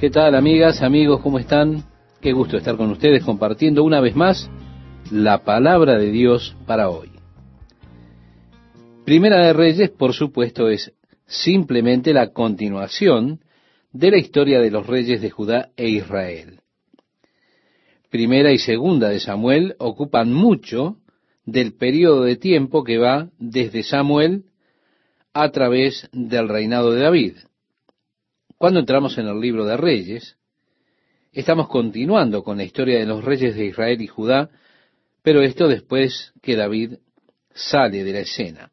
¿Qué tal amigas, amigos? ¿Cómo están? Qué gusto estar con ustedes compartiendo una vez más la palabra de Dios para hoy. Primera de Reyes, por supuesto, es simplemente la continuación de la historia de los reyes de Judá e Israel. Primera y segunda de Samuel ocupan mucho del periodo de tiempo que va desde Samuel a través del reinado de David. Cuando entramos en el libro de Reyes, estamos continuando con la historia de los reyes de Israel y Judá, pero esto después que David sale de la escena.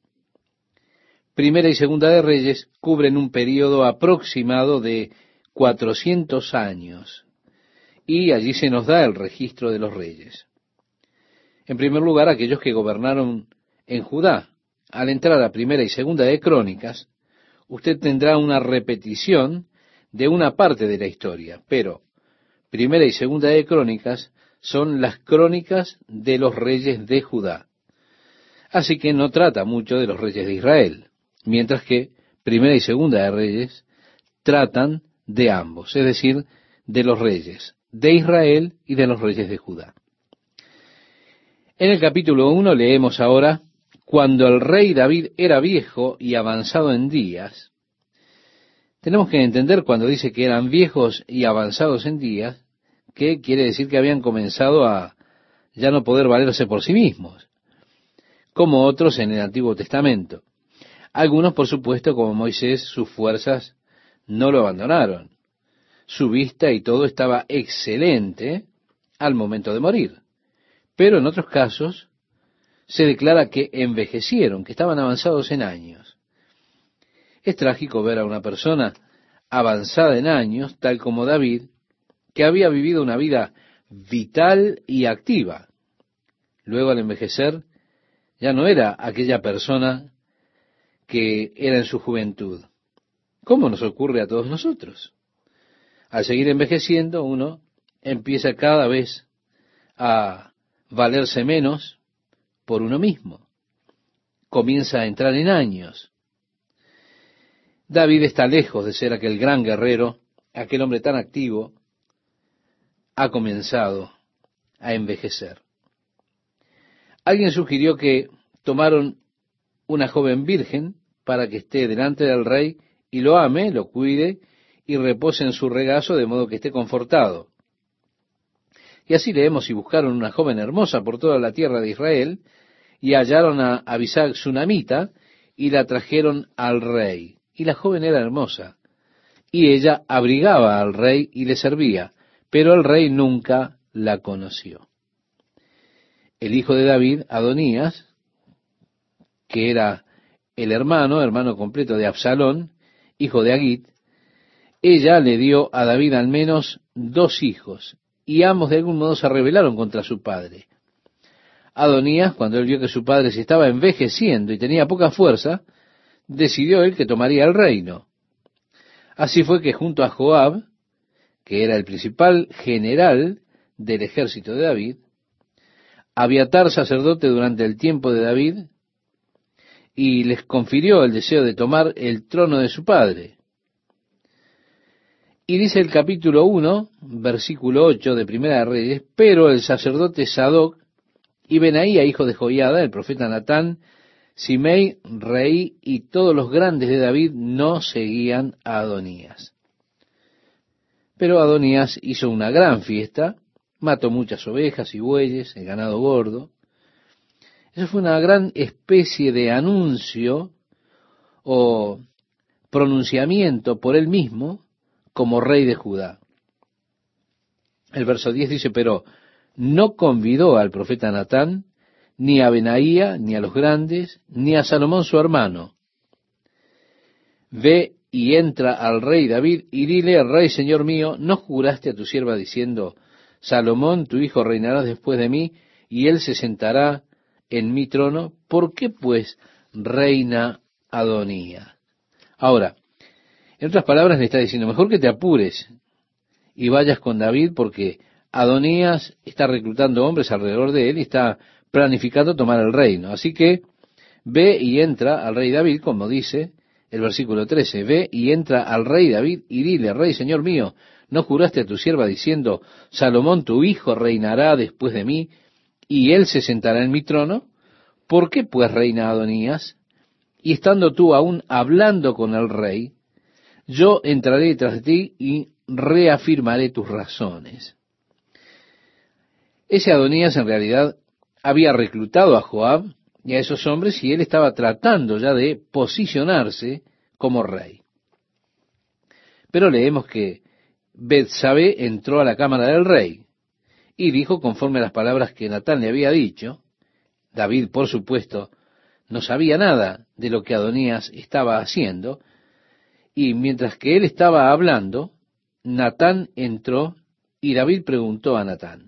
Primera y segunda de Reyes cubren un periodo aproximado de 400 años, y allí se nos da el registro de los reyes. En primer lugar, aquellos que gobernaron en Judá. Al entrar a primera y segunda de Crónicas, usted tendrá una repetición de una parte de la historia, pero primera y segunda de Crónicas son las crónicas de los reyes de Judá. Así que no trata mucho de los reyes de Israel, mientras que primera y segunda de Reyes tratan de ambos, es decir, de los reyes de Israel y de los reyes de Judá. En el capítulo 1 leemos ahora, cuando el rey David era viejo y avanzado en días, tenemos que entender cuando dice que eran viejos y avanzados en días, que quiere decir que habían comenzado a ya no poder valerse por sí mismos, como otros en el Antiguo Testamento. Algunos, por supuesto, como Moisés, sus fuerzas no lo abandonaron. Su vista y todo estaba excelente al momento de morir. Pero en otros casos se declara que envejecieron, que estaban avanzados en años. Es trágico ver a una persona avanzada en años, tal como David, que había vivido una vida vital y activa. Luego al envejecer, ya no era aquella persona que era en su juventud. ¿Cómo nos ocurre a todos nosotros? Al seguir envejeciendo, uno empieza cada vez a valerse menos por uno mismo. Comienza a entrar en años. David está lejos de ser aquel gran guerrero, aquel hombre tan activo, ha comenzado a envejecer. Alguien sugirió que tomaron una joven virgen para que esté delante del rey y lo ame, lo cuide y repose en su regazo de modo que esté confortado. Y así leemos y buscaron una joven hermosa por toda la tierra de Israel, y hallaron a Abisag Sunamita, y la trajeron al rey. Y la joven era hermosa, y ella abrigaba al rey y le servía, pero el rey nunca la conoció. El hijo de David, Adonías, que era el hermano, hermano completo de Absalón, hijo de Agit, ella le dio a David al menos dos hijos, y ambos de algún modo se rebelaron contra su padre. Adonías, cuando él vio que su padre se estaba envejeciendo y tenía poca fuerza, decidió él que tomaría el reino. Así fue que junto a Joab, que era el principal general del ejército de David, Abiatar sacerdote durante el tiempo de David, y les confirió el deseo de tomar el trono de su padre. Y dice el capítulo 1, versículo 8 de Primera de Reyes, pero el sacerdote Sadoc y Benaía, hijo de Joiada, el profeta Natán, Simei, rey y todos los grandes de David no seguían a Adonías. Pero Adonías hizo una gran fiesta, mató muchas ovejas y bueyes, el ganado gordo. Eso fue una gran especie de anuncio o pronunciamiento por él mismo como rey de Judá. El verso 10 dice, pero no convidó al profeta Natán, ni a Benaía, ni a los grandes, ni a Salomón su hermano. Ve y entra al rey David y dile al rey, Señor mío, ¿no juraste a tu sierva diciendo, Salomón, tu hijo, reinará después de mí, y él se sentará en mi trono? ¿Por qué pues reina Adonía? Ahora, en otras palabras, le está diciendo, mejor que te apures y vayas con David porque Adonías está reclutando hombres alrededor de él y está planificando tomar el reino. Así que ve y entra al rey David, como dice el versículo 13, ve y entra al rey David y dile, rey, señor mío, ¿No juraste a tu sierva diciendo, Salomón tu hijo reinará después de mí, y él se sentará en mi trono? ¿Por qué pues reina Adonías? Y estando tú aún hablando con el rey, yo entraré tras de ti y reafirmaré tus razones. Ese Adonías en realidad había reclutado a Joab y a esos hombres y él estaba tratando ya de posicionarse como rey. Pero leemos que Betsabé entró a la cámara del rey y dijo conforme a las palabras que Natán le había dicho. David, por supuesto, no sabía nada de lo que Adonías estaba haciendo, y mientras que él estaba hablando, Natán entró y David preguntó a Natán.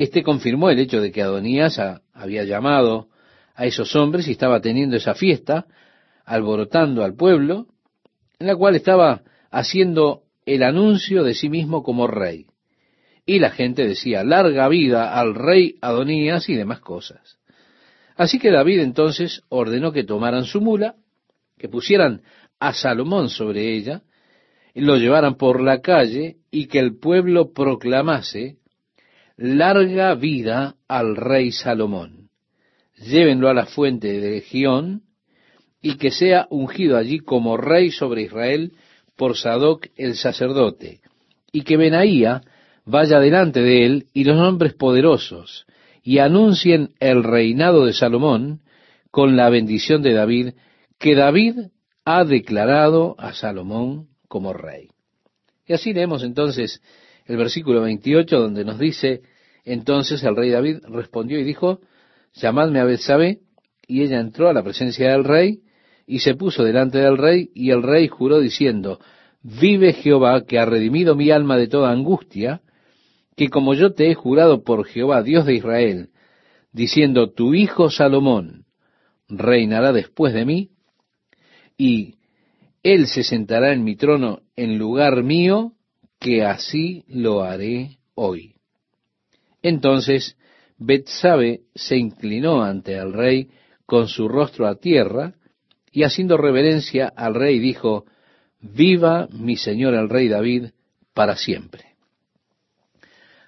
Este confirmó el hecho de que Adonías había llamado a esos hombres y estaba teniendo esa fiesta, alborotando al pueblo, en la cual estaba haciendo el anuncio de sí mismo como rey. Y la gente decía, larga vida al rey Adonías y demás cosas. Así que David entonces ordenó que tomaran su mula, que pusieran a Salomón sobre ella, lo llevaran por la calle y que el pueblo proclamase, larga vida al rey Salomón. Llévenlo a la fuente de Gión y que sea ungido allí como rey sobre Israel por Sadoc el sacerdote, y que Benaía vaya delante de él y los hombres poderosos, y anuncien el reinado de Salomón con la bendición de David, que David ha declarado a Salomón como rey. Y así leemos entonces el versículo 28 donde nos dice, entonces el rey David respondió y dijo, llamadme a Betsabé, y ella entró a la presencia del rey, y se puso delante del rey, y el rey juró diciendo, vive Jehová, que ha redimido mi alma de toda angustia, que como yo te he jurado por Jehová, Dios de Israel, diciendo, tu hijo Salomón reinará después de mí, y él se sentará en mi trono en lugar mío, que así lo haré hoy. Entonces Betsabe se inclinó ante el rey con su rostro a tierra, y haciendo reverencia al rey dijo, Viva mi señor el rey David para siempre.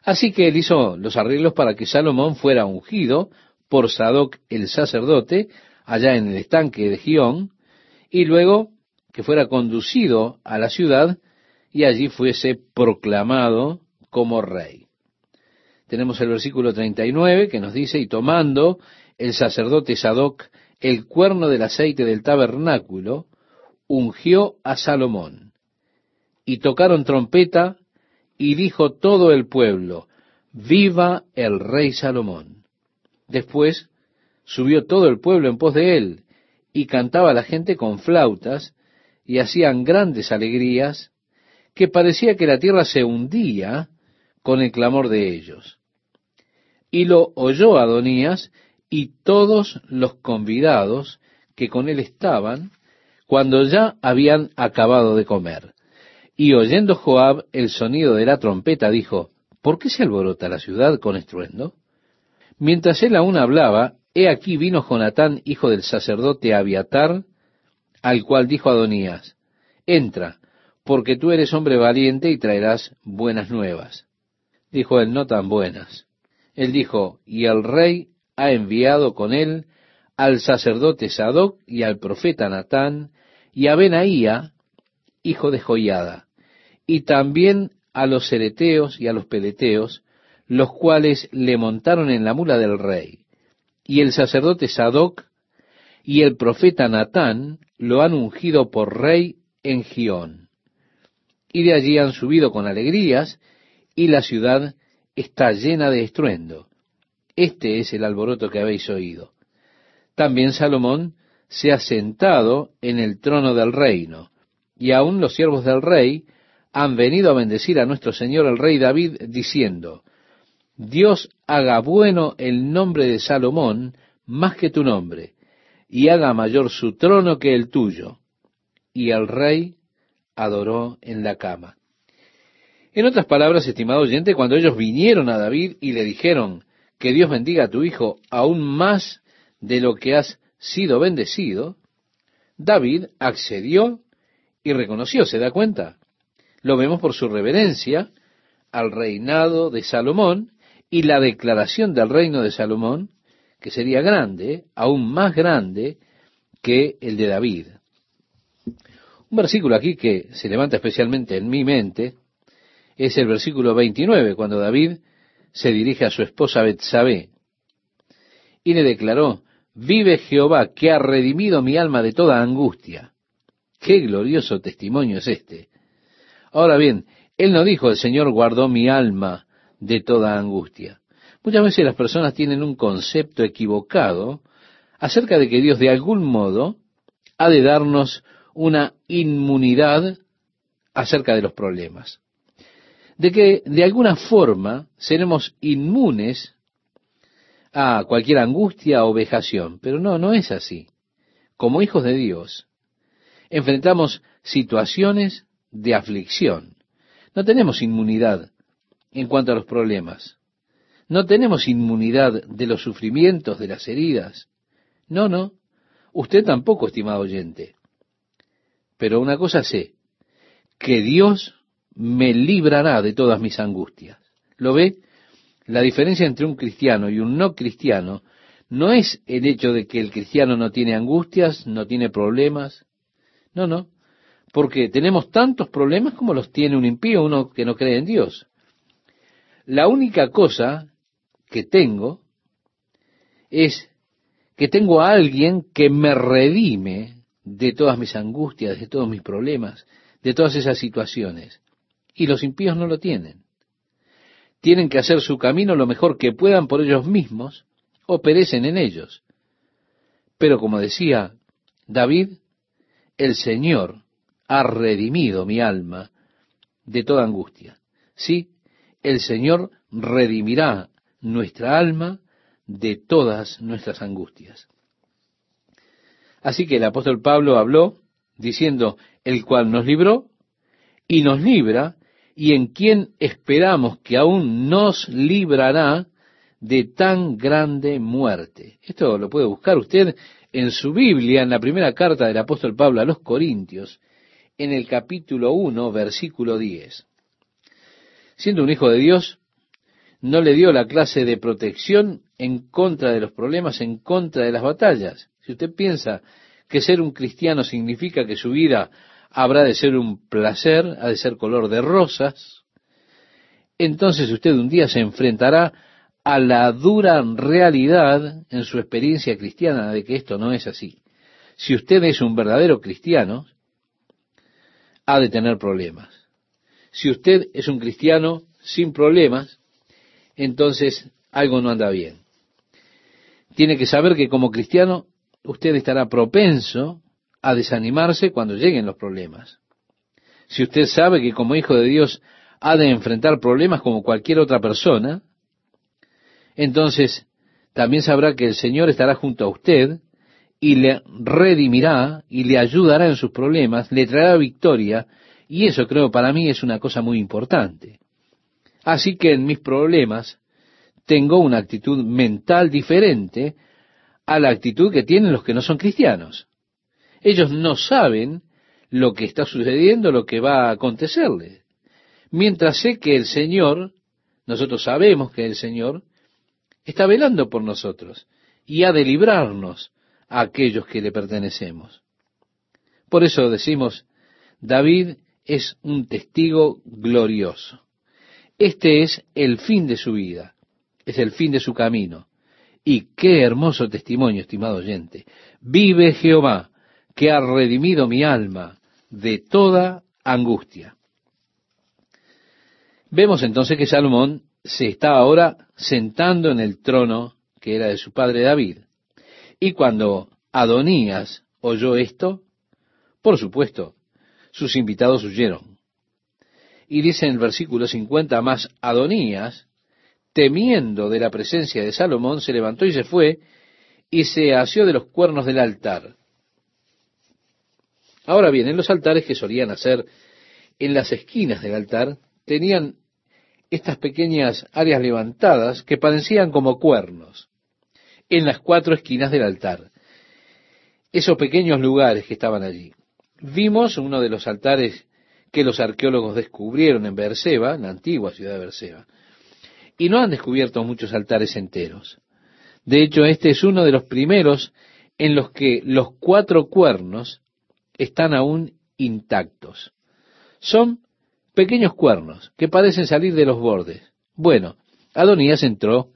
Así que él hizo los arreglos para que Salomón fuera ungido por Sadoc el sacerdote allá en el estanque de Gión, y luego que fuera conducido a la ciudad y allí fuese proclamado como rey. Tenemos el versículo 39 que nos dice, y tomando el sacerdote Sadoc el cuerno del aceite del tabernáculo, ungió a Salomón. Y tocaron trompeta, y dijo todo el pueblo, viva el rey Salomón. Después subió todo el pueblo en pos de él, y cantaba la gente con flautas, y hacían grandes alegrías, que parecía que la tierra se hundía con el clamor de ellos. Y lo oyó Adonías y todos los convidados que con él estaban, cuando ya habían acabado de comer. Y oyendo Joab el sonido de la trompeta, dijo, ¿por qué se alborota la ciudad con estruendo? Mientras él aún hablaba, he aquí vino Jonatán, hijo del sacerdote Abiatar, al cual dijo Adonías, entra, porque tú eres hombre valiente y traerás buenas nuevas. Dijo él, no tan buenas. Él dijo, y el rey ha enviado con él al sacerdote Sadoc y al profeta Natán y a Benaía, hijo de Joiada, y también a los cereteos y a los peleteos, los cuales le montaron en la mula del rey. Y el sacerdote Sadoc y el profeta Natán lo han ungido por rey en Gión. Y de allí han subido con alegrías, y la ciudad está llena de estruendo. Este es el alboroto que habéis oído. También Salomón se ha sentado en el trono del reino, y aun los siervos del rey han venido a bendecir a nuestro Señor el rey David, diciendo, Dios haga bueno el nombre de Salomón más que tu nombre, y haga mayor su trono que el tuyo. Y el rey adoró en la cama. En otras palabras, estimado oyente, cuando ellos vinieron a David y le dijeron que Dios bendiga a tu hijo aún más de lo que has sido bendecido, David accedió y reconoció, ¿se da cuenta? Lo vemos por su reverencia al reinado de Salomón y la declaración del reino de Salomón, que sería grande, aún más grande que el de David. Un versículo aquí que se levanta especialmente en mi mente es el versículo 29, cuando David se dirige a su esposa Betsabé y le declaró, vive Jehová que ha redimido mi alma de toda angustia. Qué glorioso testimonio es este. Ahora bien, él no dijo, el Señor guardó mi alma de toda angustia. Muchas veces las personas tienen un concepto equivocado acerca de que Dios de algún modo ha de darnos una inmunidad acerca de los problemas. De que de alguna forma seremos inmunes a cualquier angustia o vejación. Pero no, no es así. Como hijos de Dios, enfrentamos situaciones de aflicción. No tenemos inmunidad en cuanto a los problemas. No tenemos inmunidad de los sufrimientos, de las heridas. No, no. Usted tampoco, estimado oyente. Pero una cosa sé, que Dios me librará de todas mis angustias. ¿Lo ve? La diferencia entre un cristiano y un no cristiano no es el hecho de que el cristiano no tiene angustias, no tiene problemas. No, no. Porque tenemos tantos problemas como los tiene un impío, uno que no cree en Dios. La única cosa que tengo es que tengo a alguien que me redime de todas mis angustias, de todos mis problemas, de todas esas situaciones. Y los impíos no lo tienen. Tienen que hacer su camino lo mejor que puedan por ellos mismos o perecen en ellos. Pero como decía David, el Señor ha redimido mi alma de toda angustia. Sí, el Señor redimirá nuestra alma de todas nuestras angustias. Así que el apóstol Pablo habló diciendo, el cual nos libró y nos libra, y en quien esperamos que aún nos librará de tan grande muerte. Esto lo puede buscar usted en su Biblia, en la primera carta del apóstol Pablo a los Corintios, en el capítulo 1, versículo 10. Siendo un hijo de Dios, no le dio la clase de protección en contra de los problemas, en contra de las batallas. Si usted piensa que ser un cristiano significa que su vida habrá de ser un placer, ha de ser color de rosas, entonces usted un día se enfrentará a la dura realidad en su experiencia cristiana de que esto no es así. Si usted es un verdadero cristiano, ha de tener problemas. Si usted es un cristiano sin problemas, entonces algo no anda bien. Tiene que saber que como cristiano usted estará propenso a desanimarse cuando lleguen los problemas. Si usted sabe que como hijo de Dios ha de enfrentar problemas como cualquier otra persona, entonces también sabrá que el Señor estará junto a usted y le redimirá y le ayudará en sus problemas, le traerá victoria, y eso creo para mí es una cosa muy importante. Así que en mis problemas tengo una actitud mental diferente a la actitud que tienen los que no son cristianos. Ellos no saben lo que está sucediendo, lo que va a acontecerle. Mientras sé que el Señor, nosotros sabemos que el Señor está velando por nosotros y ha de librarnos a aquellos que le pertenecemos. Por eso decimos, David es un testigo glorioso. Este es el fin de su vida, es el fin de su camino. Y qué hermoso testimonio, estimado oyente. Vive Jehová, que ha redimido mi alma de toda angustia. Vemos entonces que Salomón se está ahora sentando en el trono que era de su padre David. Y cuando Adonías oyó esto, por supuesto, sus invitados huyeron. Y dice en el versículo 50, más Adonías, temiendo de la presencia de Salomón, se levantó y se fue y se asió de los cuernos del altar. Ahora bien, en los altares que solían hacer en las esquinas del altar, tenían estas pequeñas áreas levantadas que parecían como cuernos en las cuatro esquinas del altar. Esos pequeños lugares que estaban allí. Vimos uno de los altares que los arqueólogos descubrieron en Berseba, la antigua ciudad de Berseba. Y no han descubierto muchos altares enteros. De hecho, este es uno de los primeros en los que los cuatro cuernos están aún intactos. Son pequeños cuernos que parecen salir de los bordes. Bueno, Adonías entró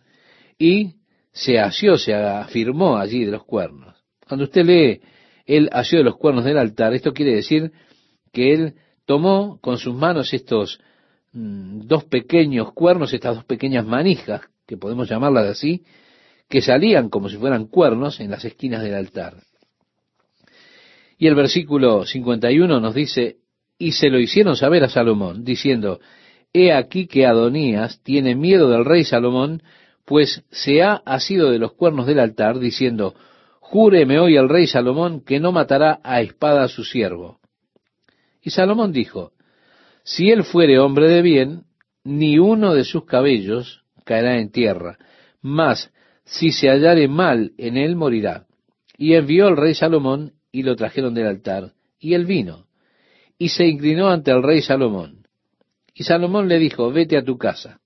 y se asió, se afirmó allí de los cuernos. Cuando usted lee el asió de los cuernos del altar, esto quiere decir que él tomó con sus manos estos dos pequeños cuernos, estas dos pequeñas manijas, que podemos llamarlas así, que salían como si fueran cuernos en las esquinas del altar. Y el versículo 51 nos dice, y se lo hicieron saber a Salomón, diciendo, He aquí que Adonías tiene miedo del rey Salomón, pues se ha asido de los cuernos del altar, diciendo, Júreme hoy el rey Salomón que no matará a espada a su siervo. Y Salomón dijo, Si él fuere hombre de bien, ni uno de sus cabellos caerá en tierra, mas si se hallare mal en él morirá. Y envió el rey Salomón y lo trajeron del altar, y él vino, y se inclinó ante el rey Salomón. Y Salomón le dijo, vete a tu casa.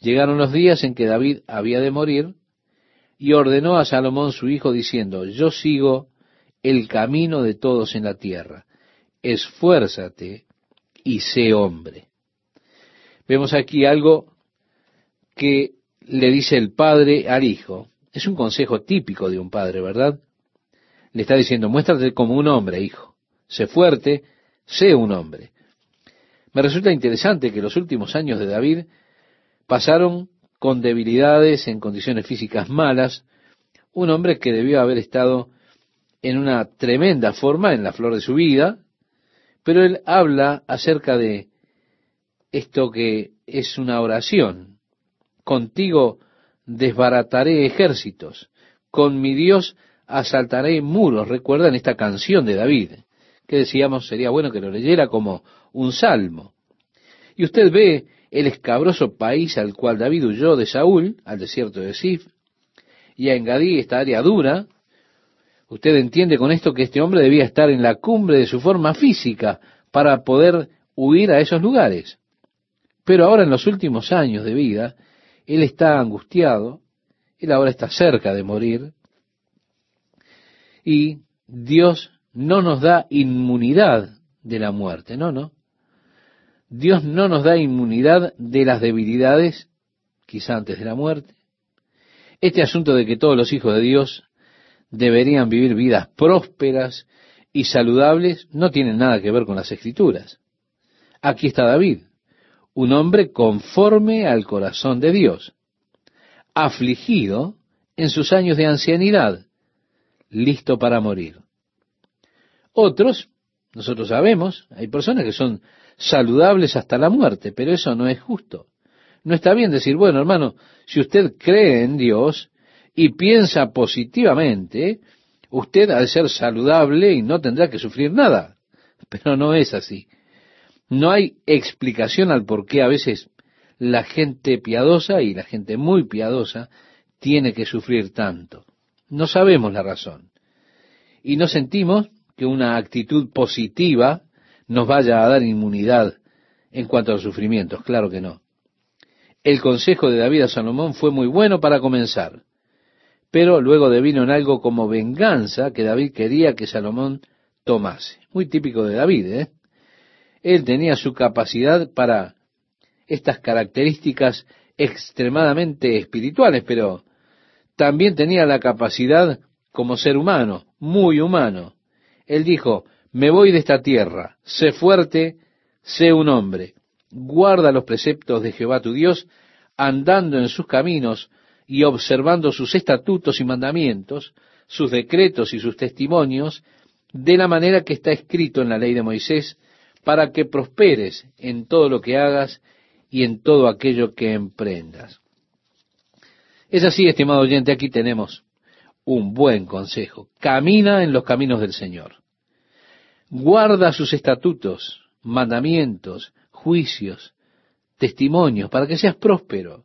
Llegaron los días en que David había de morir, y ordenó a Salomón su hijo diciendo, yo sigo el camino de todos en la tierra, esfuérzate y sé hombre. Vemos aquí algo que le dice el padre al hijo. Es un consejo típico de un padre, ¿verdad? Le está diciendo, muéstrate como un hombre, hijo. Sé fuerte, sé un hombre. Me resulta interesante que los últimos años de David pasaron con debilidades, en condiciones físicas malas, un hombre que debió haber estado en una tremenda forma en la flor de su vida, pero él habla acerca de esto que es una oración. Contigo desbarataré ejércitos, con mi Dios asaltaré muros. Recuerdan esta canción de David, que decíamos sería bueno que lo leyera como un salmo. Y usted ve el escabroso país al cual David huyó de Saúl, al desierto de Sif, y a Engadí, esta área dura, usted entiende con esto que este hombre debía estar en la cumbre de su forma física para poder huir a esos lugares. Pero ahora en los últimos años de vida, él está angustiado, él ahora está cerca de morir, y Dios no nos da inmunidad de la muerte, no, no. Dios no nos da inmunidad de las debilidades, quizá antes de la muerte. Este asunto de que todos los hijos de Dios deberían vivir vidas prósperas y saludables no tiene nada que ver con las escrituras. Aquí está David, un hombre conforme al corazón de Dios, afligido en sus años de ancianidad, listo para morir. Otros, nosotros sabemos, hay personas que son saludables hasta la muerte, pero eso no es justo. No está bien decir, bueno, hermano, si usted cree en Dios y piensa positivamente, usted de ser saludable y no tendrá que sufrir nada. Pero no es así. No hay explicación al por qué a veces la gente piadosa y la gente muy piadosa tiene que sufrir tanto. No sabemos la razón. Y no sentimos que una actitud positiva nos vaya a dar inmunidad en cuanto a los sufrimientos, claro que no. El consejo de David a Salomón fue muy bueno para comenzar, pero luego devino en algo como venganza que David quería que Salomón tomase. Muy típico de David, ¿eh? Él tenía su capacidad para estas características extremadamente espirituales, pero también tenía la capacidad como ser humano, muy humano. Él dijo, me voy de esta tierra, sé fuerte, sé un hombre, guarda los preceptos de Jehová tu Dios, andando en sus caminos y observando sus estatutos y mandamientos, sus decretos y sus testimonios, de la manera que está escrito en la ley de Moisés, para que prosperes en todo lo que hagas y en todo aquello que emprendas. Es así, estimado oyente, aquí tenemos un buen consejo. Camina en los caminos del Señor guarda sus estatutos, mandamientos, juicios, testimonios, para que seas próspero.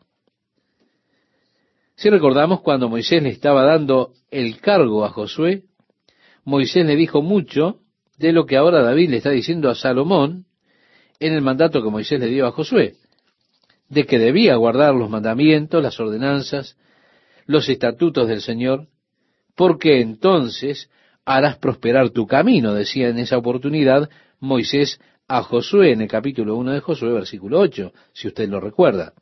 Si recordamos cuando Moisés le estaba dando el cargo a Josué, Moisés le dijo mucho de lo que ahora David le está diciendo a Salomón en el mandato que Moisés le dio a Josué, de que debía guardar los mandamientos, las ordenanzas, los estatutos del Señor, porque entonces harás prosperar tu camino, decía en esa oportunidad Moisés a Josué en el capítulo 1 de Josué, versículo 8, si usted lo recuerda.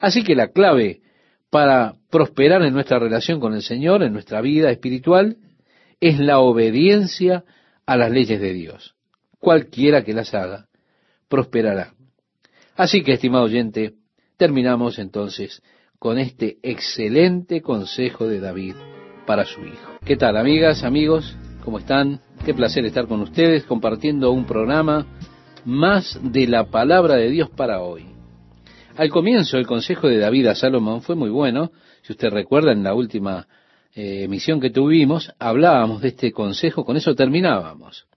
Así que la clave para prosperar en nuestra relación con el Señor, en nuestra vida espiritual, es la obediencia a las leyes de Dios. Cualquiera que las haga, prosperará. Así que, estimado oyente, terminamos entonces con este excelente consejo de David para su hijo. ¿Qué tal, amigas, amigos? ¿Cómo están? Qué placer estar con ustedes compartiendo un programa más de la palabra de Dios para hoy. Al comienzo, el consejo de David a Salomón fue muy bueno. Si usted recuerda, en la última eh, emisión que tuvimos, hablábamos de este consejo, con eso terminábamos.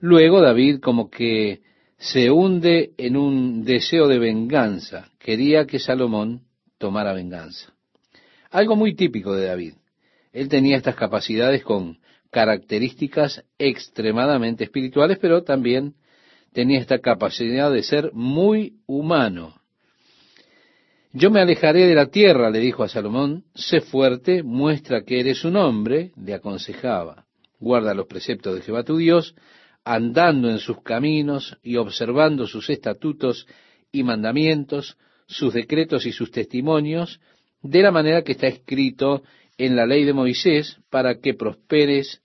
Luego David como que se hunde en un deseo de venganza. Quería que Salomón tomara venganza. Algo muy típico de David. Él tenía estas capacidades con características extremadamente espirituales, pero también tenía esta capacidad de ser muy humano. Yo me alejaré de la tierra, le dijo a Salomón, sé fuerte, muestra que eres un hombre, le aconsejaba. Guarda los preceptos de Jehová tu Dios, andando en sus caminos y observando sus estatutos y mandamientos, sus decretos y sus testimonios, de la manera que está escrito en la ley de Moisés, para que prosperes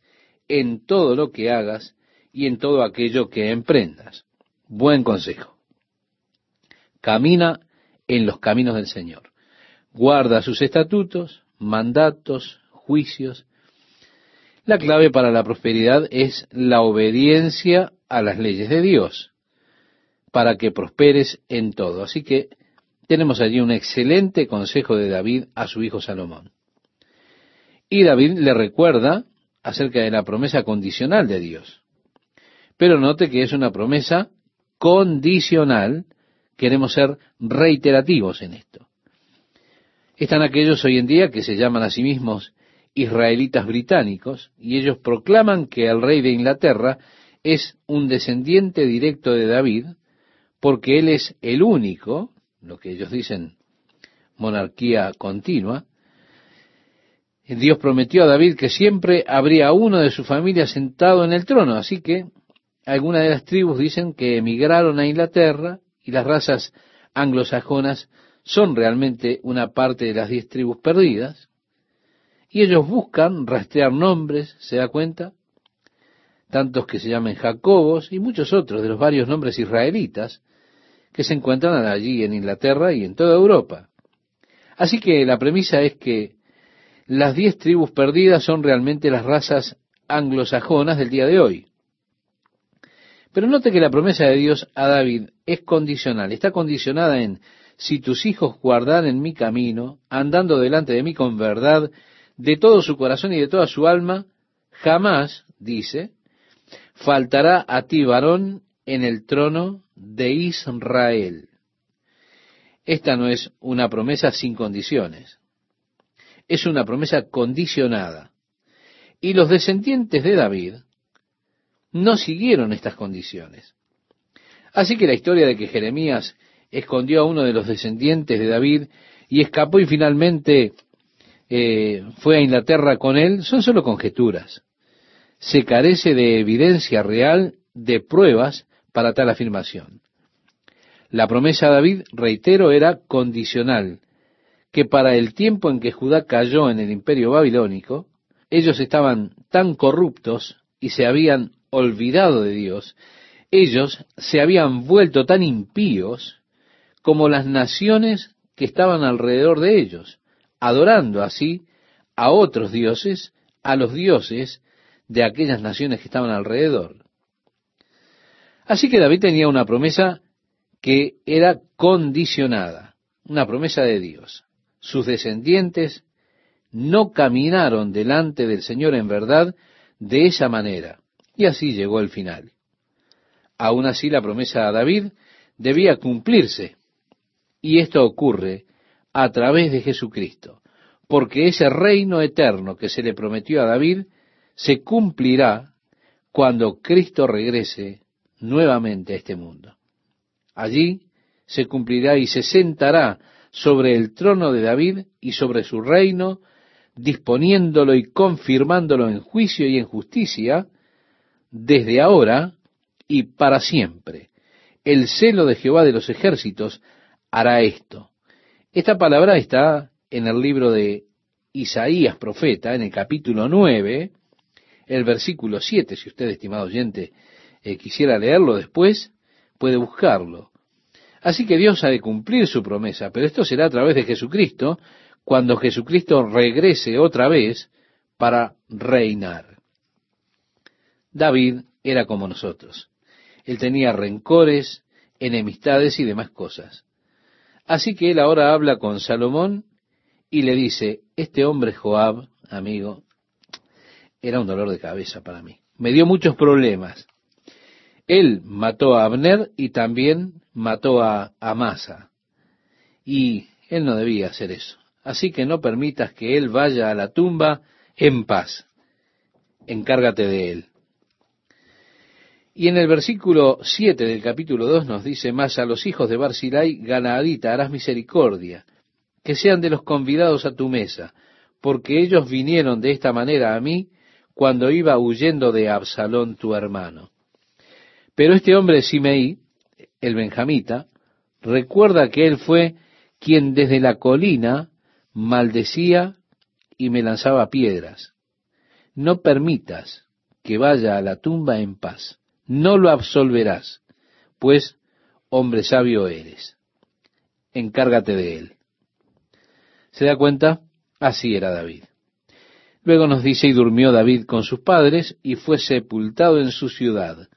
en todo lo que hagas y en todo aquello que emprendas. Buen consejo. Camina en los caminos del Señor. Guarda sus estatutos, mandatos, juicios, la clave para la prosperidad es la obediencia a las leyes de Dios, para que prosperes en todo. Así que tenemos allí un excelente consejo de David a su hijo Salomón. Y David le recuerda acerca de la promesa condicional de Dios. Pero note que es una promesa condicional. Queremos ser reiterativos en esto. Están aquellos hoy en día que se llaman a sí mismos israelitas británicos, y ellos proclaman que el rey de Inglaterra es un descendiente directo de David, porque él es el único, lo que ellos dicen monarquía continua, Dios prometió a David que siempre habría uno de su familia sentado en el trono, así que algunas de las tribus dicen que emigraron a Inglaterra y las razas anglosajonas son realmente una parte de las diez tribus perdidas, y ellos buscan rastrear nombres, ¿se da cuenta? Tantos que se llamen Jacobos y muchos otros de los varios nombres israelitas que se encuentran allí en Inglaterra y en toda Europa. Así que la premisa es que las diez tribus perdidas son realmente las razas anglosajonas del día de hoy. Pero note que la promesa de Dios a David es condicional, está condicionada en si tus hijos guardan en mi camino, andando delante de mí con verdad de todo su corazón y de toda su alma, jamás, dice, faltará a ti varón en el trono de Israel. Esta no es una promesa sin condiciones, es una promesa condicionada. Y los descendientes de David no siguieron estas condiciones. Así que la historia de que Jeremías escondió a uno de los descendientes de David y escapó y finalmente eh, fue a Inglaterra con él, son solo conjeturas. Se carece de evidencia real, de pruebas para tal afirmación. La promesa a David, reitero, era condicional, que para el tiempo en que Judá cayó en el imperio babilónico, ellos estaban tan corruptos y se habían olvidado de Dios, ellos se habían vuelto tan impíos como las naciones que estaban alrededor de ellos adorando así a otros dioses, a los dioses de aquellas naciones que estaban alrededor. Así que David tenía una promesa que era condicionada, una promesa de Dios. Sus descendientes no caminaron delante del Señor en verdad de esa manera. Y así llegó el final. Aún así la promesa a David debía cumplirse. Y esto ocurre a través de Jesucristo, porque ese reino eterno que se le prometió a David se cumplirá cuando Cristo regrese nuevamente a este mundo. Allí se cumplirá y se sentará sobre el trono de David y sobre su reino, disponiéndolo y confirmándolo en juicio y en justicia, desde ahora y para siempre. El celo de Jehová de los ejércitos hará esto. Esta palabra está en el libro de Isaías, profeta, en el capítulo 9, el versículo 7, si usted, estimado oyente, eh, quisiera leerlo después, puede buscarlo. Así que Dios ha de cumplir su promesa, pero esto será a través de Jesucristo, cuando Jesucristo regrese otra vez para reinar. David era como nosotros. Él tenía rencores, enemistades y demás cosas. Así que él ahora habla con Salomón y le dice, este hombre Joab, amigo, era un dolor de cabeza para mí. Me dio muchos problemas. Él mató a Abner y también mató a Amasa. Y él no debía hacer eso. Así que no permitas que él vaya a la tumba en paz. Encárgate de él. Y en el versículo 7 del capítulo 2 nos dice, más a los hijos de Barzilai, Galaadita, harás misericordia, que sean de los convidados a tu mesa, porque ellos vinieron de esta manera a mí cuando iba huyendo de Absalón tu hermano. Pero este hombre Simeí, el benjamita, recuerda que él fue quien desde la colina maldecía y me lanzaba piedras. No permitas que vaya a la tumba en paz. No lo absolverás, pues hombre sabio eres. Encárgate de él. ¿Se da cuenta? Así era David. Luego nos dice, y durmió David con sus padres, y fue sepultado en su ciudad.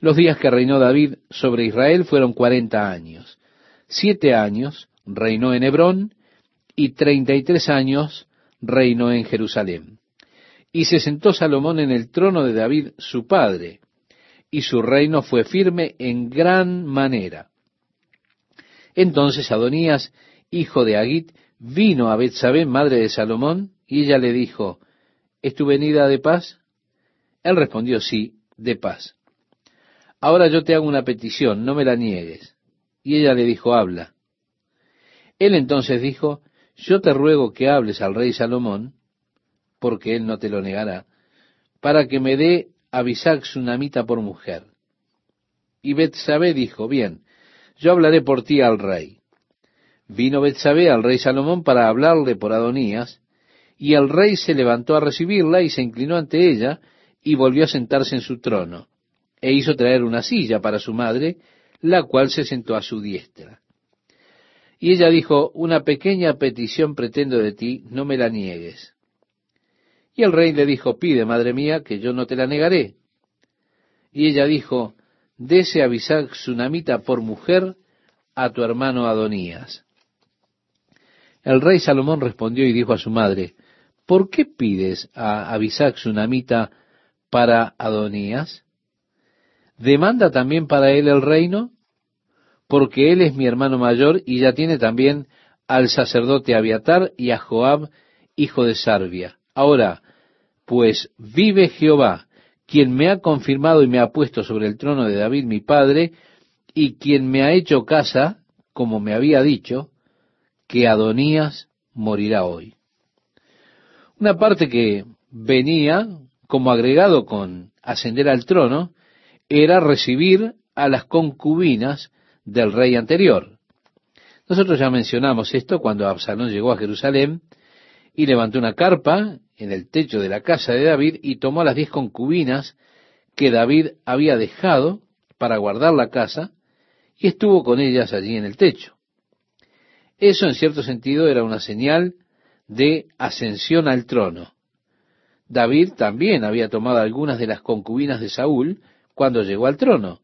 Los días que reinó David sobre Israel fueron cuarenta años. Siete años reinó en Hebrón, y treinta y tres años reinó en Jerusalén. Y se sentó Salomón en el trono de David su padre, y su reino fue firme en gran manera. Entonces Adonías, hijo de Agit, vino a Betsabé, madre de Salomón, y ella le dijo, ¿Es tu venida de paz? Él respondió, sí, de paz. Ahora yo te hago una petición, no me la niegues. Y ella le dijo, habla. Él entonces dijo, yo te ruego que hables al rey Salomón, porque él no te lo negará, para que me dé a Bisac Sunamita por mujer. Y Betsabé dijo, bien, yo hablaré por ti al rey. Vino Betsabé al rey Salomón para hablarle por Adonías, y el rey se levantó a recibirla y se inclinó ante ella y volvió a sentarse en su trono, e hizo traer una silla para su madre, la cual se sentó a su diestra. Y ella dijo, una pequeña petición pretendo de ti, no me la niegues. Y el rey le dijo, pide, madre mía, que yo no te la negaré. Y ella dijo, dese a Bisac Sunamita por mujer a tu hermano Adonías. El rey Salomón respondió y dijo a su madre, ¿por qué pides a Abisac Sunamita para Adonías? ¿Demanda también para él el reino? Porque él es mi hermano mayor y ya tiene también al sacerdote Abiatar y a Joab, hijo de Sarbia. Ahora, pues vive Jehová, quien me ha confirmado y me ha puesto sobre el trono de David mi padre, y quien me ha hecho casa, como me había dicho, que Adonías morirá hoy. Una parte que venía como agregado con ascender al trono era recibir a las concubinas del rey anterior. Nosotros ya mencionamos esto cuando Absalón llegó a Jerusalén y levantó una carpa en el techo de la casa de David y tomó las diez concubinas que David había dejado para guardar la casa y estuvo con ellas allí en el techo. Eso en cierto sentido era una señal de ascensión al trono. David también había tomado algunas de las concubinas de Saúl cuando llegó al trono.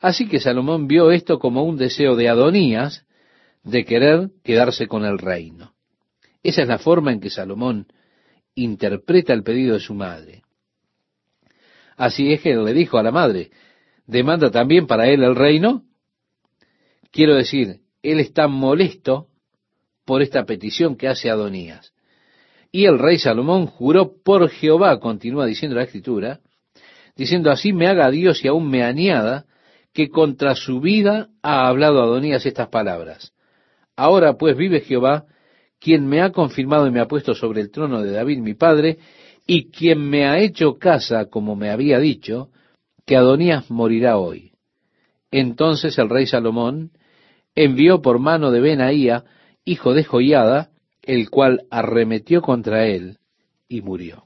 Así que Salomón vio esto como un deseo de Adonías de querer quedarse con el reino. Esa es la forma en que Salomón interpreta el pedido de su madre. Así es que le dijo a la madre, ¿demanda también para él el reino? Quiero decir, él está molesto por esta petición que hace Adonías. Y el rey Salomón juró por Jehová, continúa diciendo la escritura, diciendo así me haga Dios y aún me añada, que contra su vida ha hablado Adonías estas palabras. Ahora pues vive Jehová, quien me ha confirmado y me ha puesto sobre el trono de David mi padre, y quien me ha hecho casa como me había dicho, que Adonías morirá hoy. Entonces el rey Salomón envió por mano de Benaía, hijo de Joiada, el cual arremetió contra él y murió.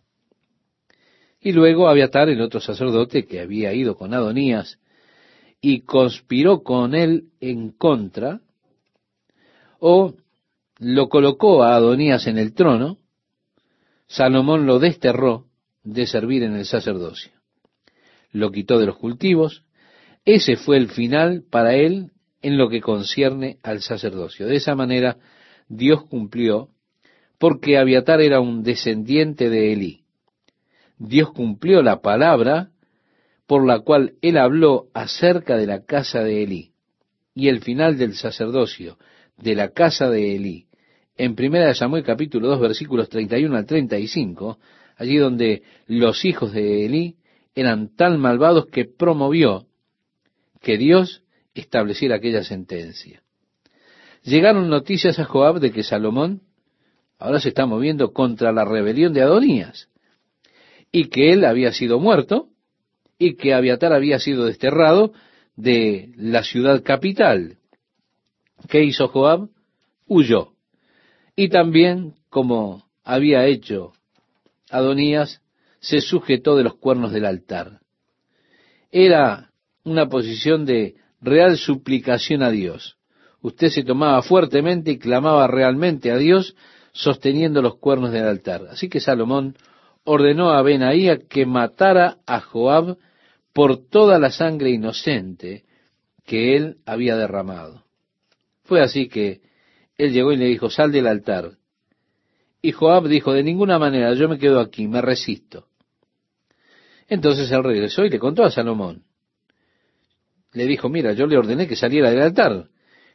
Y luego Abiatar, el otro sacerdote que había ido con Adonías y conspiró con él en contra, o lo colocó a Adonías en el trono, Salomón lo desterró de servir en el sacerdocio. Lo quitó de los cultivos. Ese fue el final para él en lo que concierne al sacerdocio. De esa manera Dios cumplió porque Abiatar era un descendiente de Elí. Dios cumplió la palabra por la cual él habló acerca de la casa de Elí y el final del sacerdocio de la casa de Elí. En primera de Samuel capítulo 2 versículos 31 al 35, allí donde los hijos de Elí eran tan malvados que promovió que Dios estableciera aquella sentencia. Llegaron noticias a Joab de que Salomón ahora se está moviendo contra la rebelión de Adonías, y que él había sido muerto, y que Abiatar había sido desterrado de la ciudad capital. ¿Qué hizo Joab? Huyó. Y también, como había hecho Adonías, se sujetó de los cuernos del altar. Era una posición de real suplicación a Dios. Usted se tomaba fuertemente y clamaba realmente a Dios sosteniendo los cuernos del altar. Así que Salomón ordenó a Benaía que matara a Joab por toda la sangre inocente que él había derramado. Fue así que él llegó y le dijo, sal del altar. Y Joab dijo, de ninguna manera, yo me quedo aquí, me resisto. Entonces él regresó y le contó a Salomón. Le dijo, mira, yo le ordené que saliera del altar.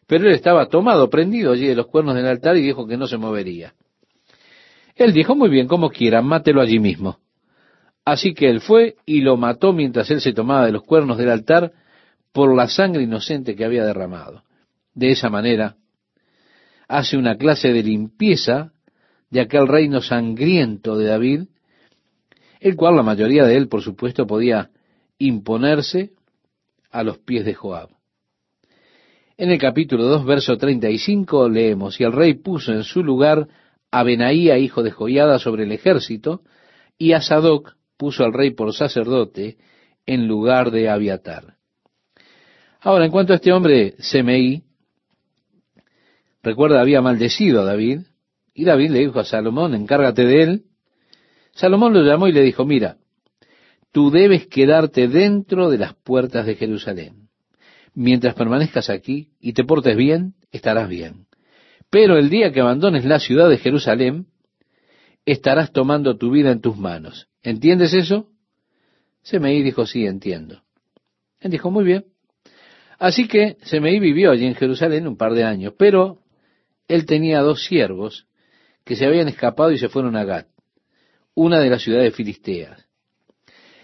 Pero él estaba tomado, prendido allí de los cuernos del altar y dijo que no se movería. Él dijo, muy bien, como quiera, mátelo allí mismo. Así que él fue y lo mató mientras él se tomaba de los cuernos del altar por la sangre inocente que había derramado. De esa manera hace una clase de limpieza de aquel reino sangriento de David, el cual la mayoría de él, por supuesto, podía imponerse a los pies de Joab. En el capítulo 2, verso 35 leemos, y el rey puso en su lugar a Benaía, hijo de Joiada, sobre el ejército, y a Sadoc puso al rey por sacerdote en lugar de Abiatar. Ahora, en cuanto a este hombre, Semeí, recuerda, había maldecido a David, y David le dijo a Salomón, encárgate de él. Salomón lo llamó y le dijo, mira, tú debes quedarte dentro de las puertas de Jerusalén mientras permanezcas aquí y te portes bien, estarás bien. Pero el día que abandones la ciudad de Jerusalén, estarás tomando tu vida en tus manos. ¿Entiendes eso? Semeí dijo, sí, entiendo. Él dijo, muy bien. Así que Semeí vivió allí en Jerusalén un par de años, pero él tenía dos siervos que se habían escapado y se fueron a Gat, una de las ciudades filisteas.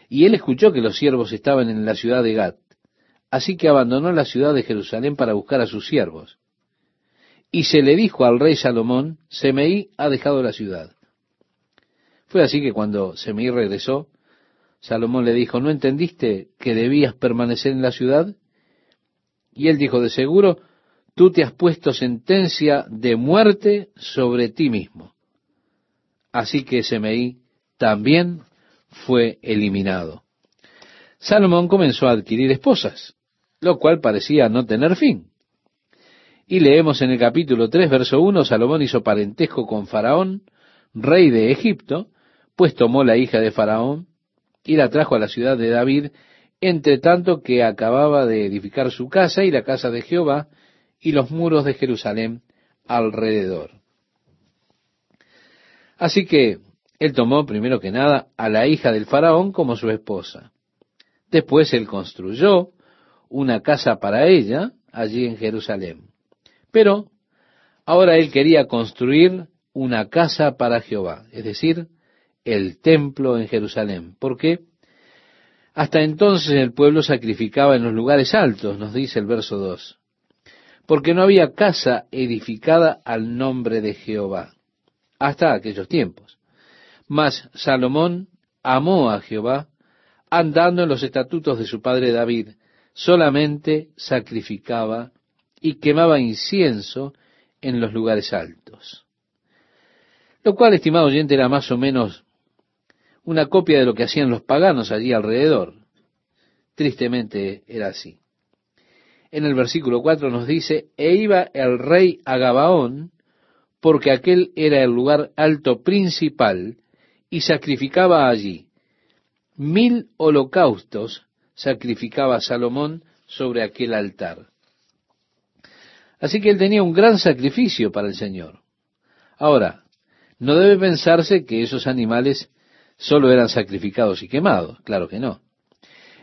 Y él escuchó que los siervos estaban en la ciudad de Gat. Así que abandonó la ciudad de Jerusalén para buscar a sus siervos. Y se le dijo al rey Salomón, Semeí ha dejado la ciudad. Fue así que cuando Semeí regresó, Salomón le dijo, ¿no entendiste que debías permanecer en la ciudad? Y él dijo, de seguro, tú te has puesto sentencia de muerte sobre ti mismo. Así que Semeí también fue eliminado. Salomón comenzó a adquirir esposas lo cual parecía no tener fin. Y leemos en el capítulo 3, verso 1, Salomón hizo parentesco con Faraón, rey de Egipto, pues tomó la hija de Faraón y la trajo a la ciudad de David entre tanto que acababa de edificar su casa y la casa de Jehová y los muros de Jerusalén alrededor. Así que él tomó primero que nada a la hija del faraón como su esposa. Después él construyó una casa para ella allí en Jerusalén. Pero ahora él quería construir una casa para Jehová, es decir, el templo en Jerusalén. ¿Por qué? Hasta entonces el pueblo sacrificaba en los lugares altos, nos dice el verso 2, porque no había casa edificada al nombre de Jehová, hasta aquellos tiempos. Mas Salomón amó a Jehová, andando en los estatutos de su padre David, solamente sacrificaba y quemaba incienso en los lugares altos. Lo cual, estimado oyente, era más o menos una copia de lo que hacían los paganos allí alrededor. Tristemente era así. En el versículo 4 nos dice, e iba el rey a Gabaón, porque aquel era el lugar alto principal, y sacrificaba allí. Mil holocaustos sacrificaba Salomón sobre aquel altar. Así que él tenía un gran sacrificio para el Señor. Ahora, no debe pensarse que esos animales solo eran sacrificados y quemados, claro que no.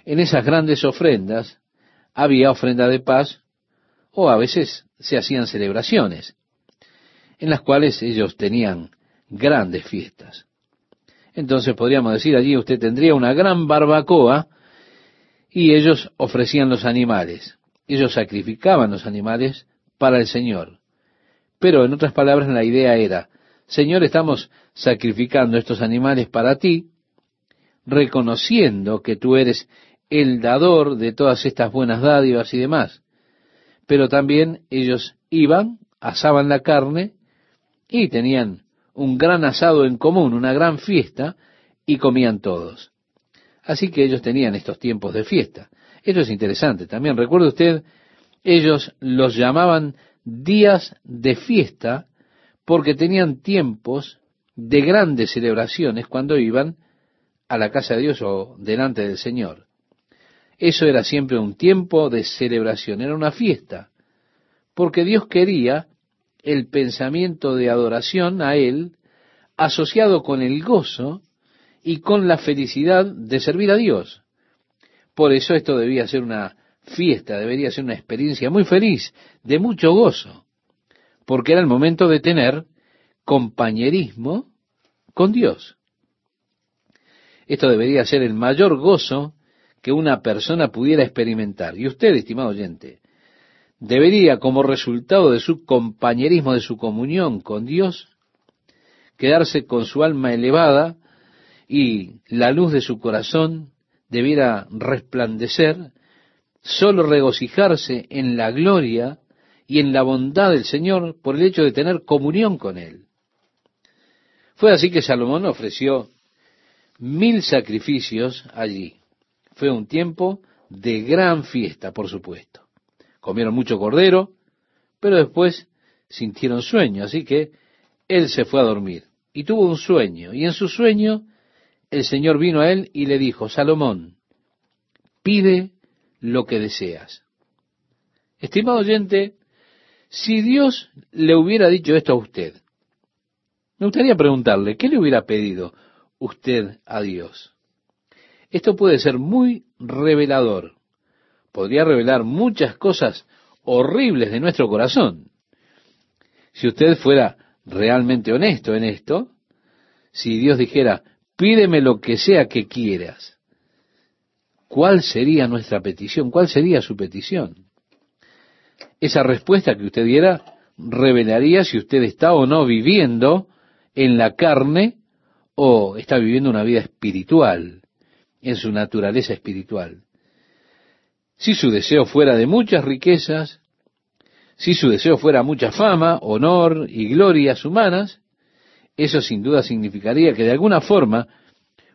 En esas grandes ofrendas había ofrenda de paz o a veces se hacían celebraciones, en las cuales ellos tenían grandes fiestas. Entonces podríamos decir allí usted tendría una gran barbacoa y ellos ofrecían los animales. Ellos sacrificaban los animales para el Señor. Pero en otras palabras la idea era, Señor, estamos sacrificando estos animales para ti, reconociendo que tú eres el dador de todas estas buenas dádivas y demás. Pero también ellos iban, asaban la carne y tenían un gran asado en común, una gran fiesta, y comían todos. Así que ellos tenían estos tiempos de fiesta. Esto es interesante también. Recuerde usted, ellos los llamaban días de fiesta porque tenían tiempos de grandes celebraciones cuando iban a la casa de Dios o delante del Señor. Eso era siempre un tiempo de celebración, era una fiesta, porque Dios quería el pensamiento de adoración a Él asociado con el gozo y con la felicidad de servir a Dios. Por eso esto debía ser una fiesta, debería ser una experiencia muy feliz, de mucho gozo, porque era el momento de tener compañerismo con Dios. Esto debería ser el mayor gozo que una persona pudiera experimentar. Y usted, estimado oyente, debería, como resultado de su compañerismo, de su comunión con Dios, quedarse con su alma elevada y la luz de su corazón debiera resplandecer, solo regocijarse en la gloria y en la bondad del Señor por el hecho de tener comunión con Él. Fue así que Salomón ofreció mil sacrificios allí. Fue un tiempo de gran fiesta, por supuesto. Comieron mucho cordero, pero después sintieron sueño, así que él se fue a dormir y tuvo un sueño, y en su sueño el Señor vino a él y le dijo, Salomón, pide lo que deseas. Estimado oyente, si Dios le hubiera dicho esto a usted, me gustaría preguntarle, ¿qué le hubiera pedido usted a Dios? Esto puede ser muy revelador. Podría revelar muchas cosas horribles de nuestro corazón. Si usted fuera realmente honesto en esto, si Dios dijera, pídeme lo que sea que quieras. ¿Cuál sería nuestra petición? ¿Cuál sería su petición? Esa respuesta que usted diera revelaría si usted está o no viviendo en la carne o está viviendo una vida espiritual, en su naturaleza espiritual. Si su deseo fuera de muchas riquezas, si su deseo fuera mucha fama, honor y glorias humanas, eso sin duda significaría que de alguna forma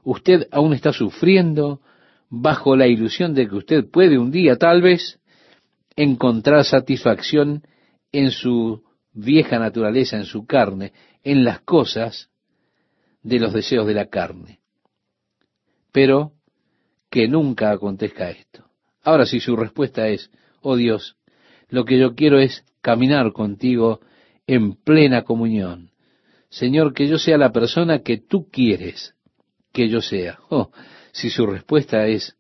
usted aún está sufriendo bajo la ilusión de que usted puede un día tal vez encontrar satisfacción en su vieja naturaleza, en su carne, en las cosas de los deseos de la carne. Pero que nunca acontezca esto. Ahora, si su respuesta es, oh Dios, lo que yo quiero es caminar contigo en plena comunión. Señor, que yo sea la persona que tú quieres que yo sea. Oh, si su respuesta es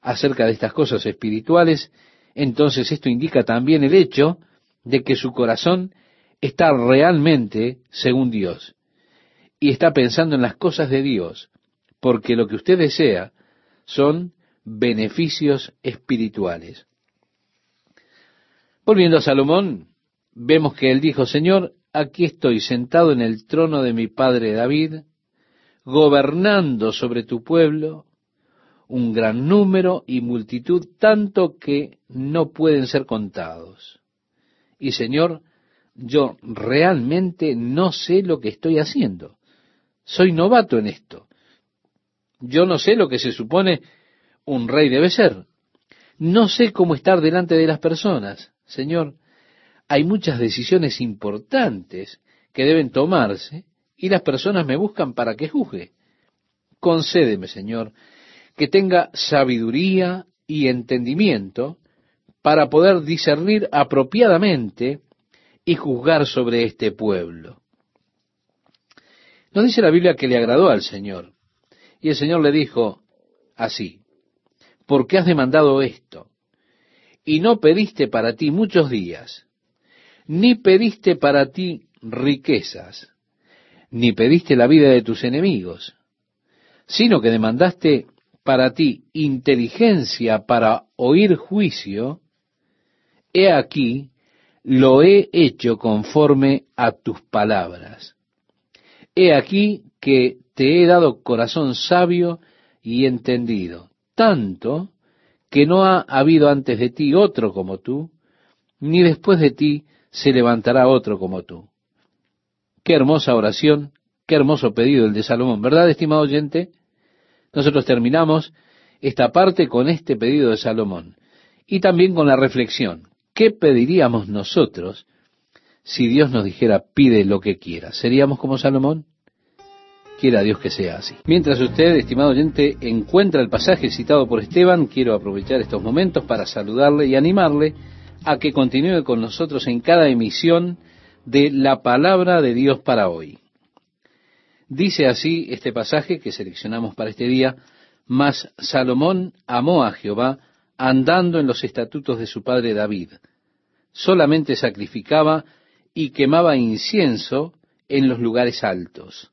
acerca de estas cosas espirituales, entonces esto indica también el hecho de que su corazón está realmente según Dios y está pensando en las cosas de Dios, porque lo que usted desea son beneficios espirituales. Volviendo a Salomón, vemos que él dijo, Señor, aquí estoy sentado en el trono de mi padre David, gobernando sobre tu pueblo, un gran número y multitud, tanto que no pueden ser contados. Y Señor, yo realmente no sé lo que estoy haciendo. Soy novato en esto. Yo no sé lo que se supone un rey debe ser. No sé cómo estar delante de las personas. Señor, hay muchas decisiones importantes que deben tomarse y las personas me buscan para que juzgue. Concédeme, Señor, que tenga sabiduría y entendimiento para poder discernir apropiadamente y juzgar sobre este pueblo. Nos dice la Biblia que le agradó al Señor. Y el Señor le dijo así, ¿por qué has demandado esto? Y no pediste para ti muchos días, ni pediste para ti riquezas, ni pediste la vida de tus enemigos, sino que demandaste para ti inteligencia para oír juicio, he aquí, lo he hecho conforme a tus palabras. He aquí que te he dado corazón sabio y entendido, tanto que no ha habido antes de ti otro como tú, ni después de ti se levantará otro como tú. Qué hermosa oración, qué hermoso pedido el de Salomón, ¿verdad, estimado oyente? Nosotros terminamos esta parte con este pedido de Salomón y también con la reflexión. ¿Qué pediríamos nosotros si Dios nos dijera pide lo que quiera? ¿Seríamos como Salomón? Quiera Dios que sea así. Mientras usted, estimado oyente, encuentra el pasaje citado por Esteban, quiero aprovechar estos momentos para saludarle y animarle a que continúe con nosotros en cada emisión de la palabra de Dios para hoy. Dice así este pasaje que seleccionamos para este día, mas Salomón amó a Jehová andando en los estatutos de su padre David. Solamente sacrificaba y quemaba incienso en los lugares altos.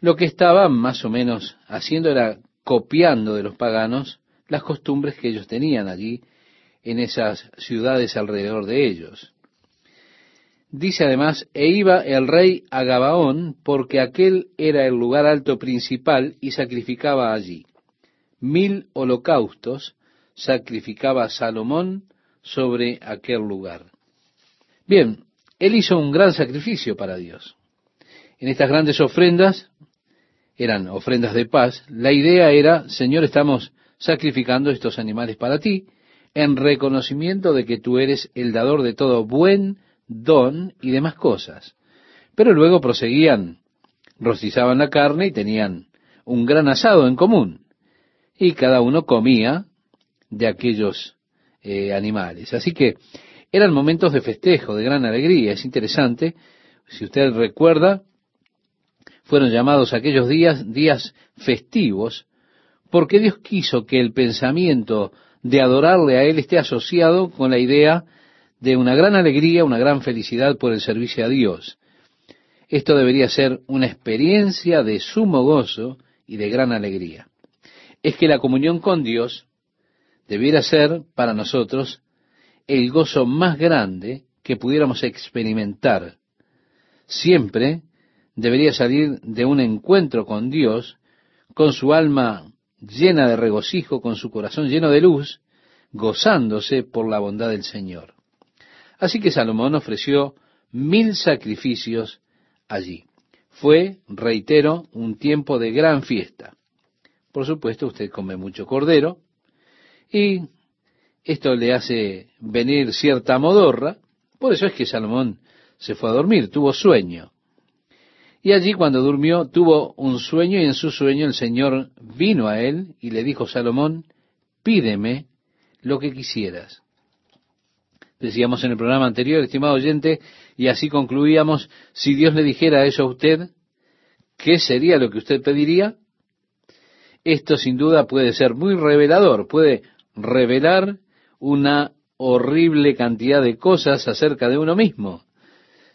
Lo que estaba más o menos haciendo era copiando de los paganos las costumbres que ellos tenían allí en esas ciudades alrededor de ellos. Dice además, e iba el rey a Gabaón, porque aquel era el lugar alto principal, y sacrificaba allí. Mil holocaustos sacrificaba Salomón sobre aquel lugar. Bien, él hizo un gran sacrificio para Dios. En estas grandes ofrendas eran ofrendas de paz, la idea era, Señor, estamos sacrificando estos animales para ti, en reconocimiento de que tú eres el dador de todo buen don y demás cosas. Pero luego proseguían, rostizaban la carne y tenían un gran asado en común. Y cada uno comía de aquellos eh, animales. Así que eran momentos de festejo, de gran alegría. Es interesante, si usted recuerda, fueron llamados aquellos días días festivos, porque Dios quiso que el pensamiento de adorarle a Él esté asociado con la idea de una gran alegría, una gran felicidad por el servicio a Dios. Esto debería ser una experiencia de sumo gozo y de gran alegría. Es que la comunión con Dios debiera ser para nosotros el gozo más grande que pudiéramos experimentar. Siempre debería salir de un encuentro con Dios, con su alma llena de regocijo, con su corazón lleno de luz, gozándose por la bondad del Señor. Así que Salomón ofreció mil sacrificios allí. Fue, reitero, un tiempo de gran fiesta. Por supuesto, usted come mucho cordero y esto le hace venir cierta modorra. Por eso es que Salomón se fue a dormir, tuvo sueño. Y allí cuando durmió tuvo un sueño y en su sueño el Señor vino a él y le dijo, Salomón, pídeme lo que quisieras. Decíamos en el programa anterior, estimado oyente, y así concluíamos, si Dios le dijera eso a usted, ¿qué sería lo que usted pediría? Esto sin duda puede ser muy revelador, puede revelar una horrible cantidad de cosas acerca de uno mismo.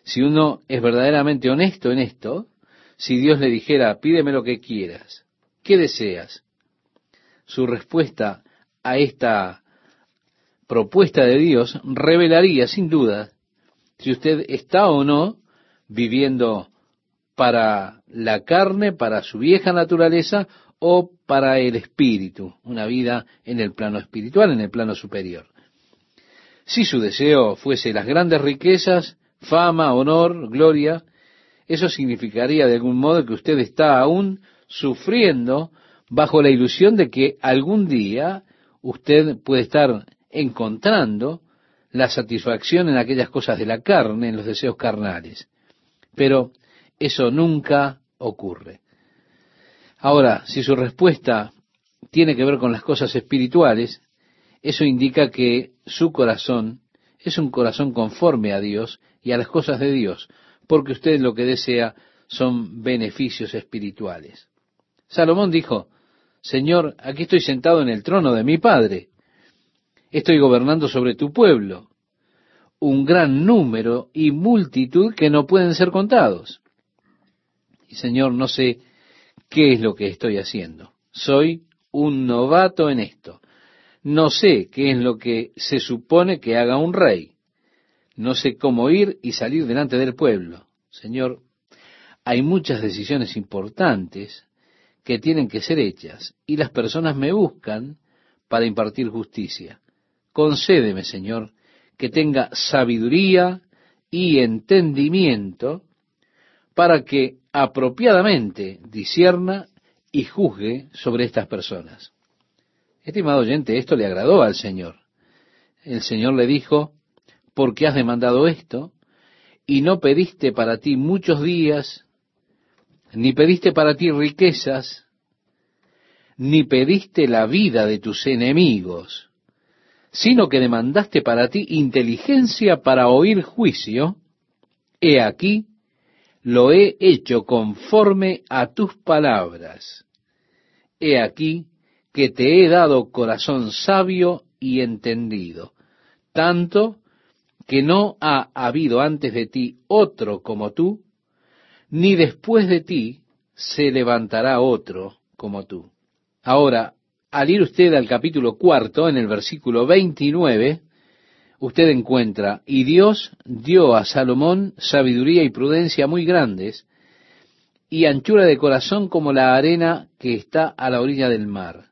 Si uno es verdaderamente honesto en esto, si Dios le dijera, pídeme lo que quieras, ¿qué deseas? Su respuesta a esta propuesta de Dios revelaría sin duda si usted está o no viviendo para la carne, para su vieja naturaleza o para el espíritu, una vida en el plano espiritual, en el plano superior. Si su deseo fuese las grandes riquezas, fama, honor, gloria, eso significaría de algún modo que usted está aún sufriendo bajo la ilusión de que algún día usted puede estar encontrando la satisfacción en aquellas cosas de la carne, en los deseos carnales. Pero eso nunca ocurre. Ahora, si su respuesta tiene que ver con las cosas espirituales, eso indica que su corazón es un corazón conforme a Dios y a las cosas de Dios, porque usted lo que desea son beneficios espirituales. Salomón dijo, Señor, aquí estoy sentado en el trono de mi Padre, estoy gobernando sobre tu pueblo, un gran número y multitud que no pueden ser contados. Y Señor, no sé qué es lo que estoy haciendo. Soy un novato en esto. No sé qué es lo que se supone que haga un rey. No sé cómo ir y salir delante del pueblo. Señor, hay muchas decisiones importantes que tienen que ser hechas y las personas me buscan para impartir justicia. Concédeme, Señor, que tenga sabiduría y entendimiento para que apropiadamente disierna y juzgue sobre estas personas. Estimado oyente, esto le agradó al Señor. El Señor le dijo, porque has demandado esto, y no pediste para ti muchos días, ni pediste para ti riquezas, ni pediste la vida de tus enemigos, sino que demandaste para ti inteligencia para oír juicio, he aquí, lo he hecho conforme a tus palabras. He aquí que te he dado corazón sabio y entendido, tanto que no ha habido antes de ti otro como tú, ni después de ti se levantará otro como tú. Ahora, al ir usted al capítulo cuarto, en el versículo 29, usted encuentra, y Dios dio a Salomón sabiduría y prudencia muy grandes, y anchura de corazón como la arena que está a la orilla del mar.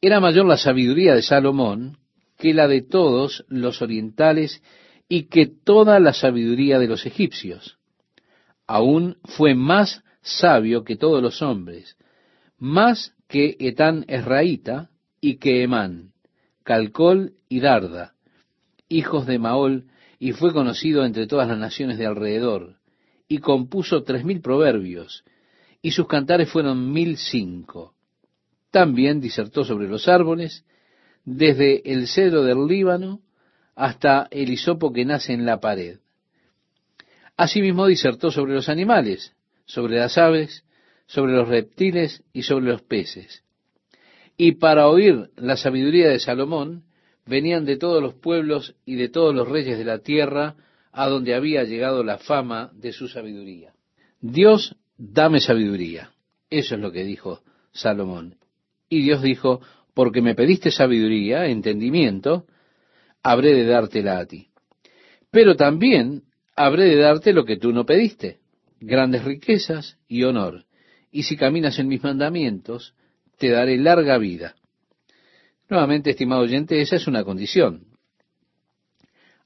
Era mayor la sabiduría de Salomón que la de todos los orientales y que toda la sabiduría de los egipcios. Aún fue más sabio que todos los hombres, más que Etán Esraíta y que Emán, Calcol y Darda, hijos de Maol, y fue conocido entre todas las naciones de alrededor, y compuso tres mil proverbios, y sus cantares fueron mil cinco. También disertó sobre los árboles, desde el cedro del Líbano hasta el hisopo que nace en la pared. Asimismo disertó sobre los animales, sobre las aves, sobre los reptiles y sobre los peces. Y para oír la sabiduría de Salomón, venían de todos los pueblos y de todos los reyes de la tierra, a donde había llegado la fama de su sabiduría. Dios, dame sabiduría. Eso es lo que dijo Salomón. Y Dios dijo, porque me pediste sabiduría, entendimiento, habré de dártela a ti. Pero también habré de darte lo que tú no pediste, grandes riquezas y honor. Y si caminas en mis mandamientos, te daré larga vida. Nuevamente, estimado oyente, esa es una condición.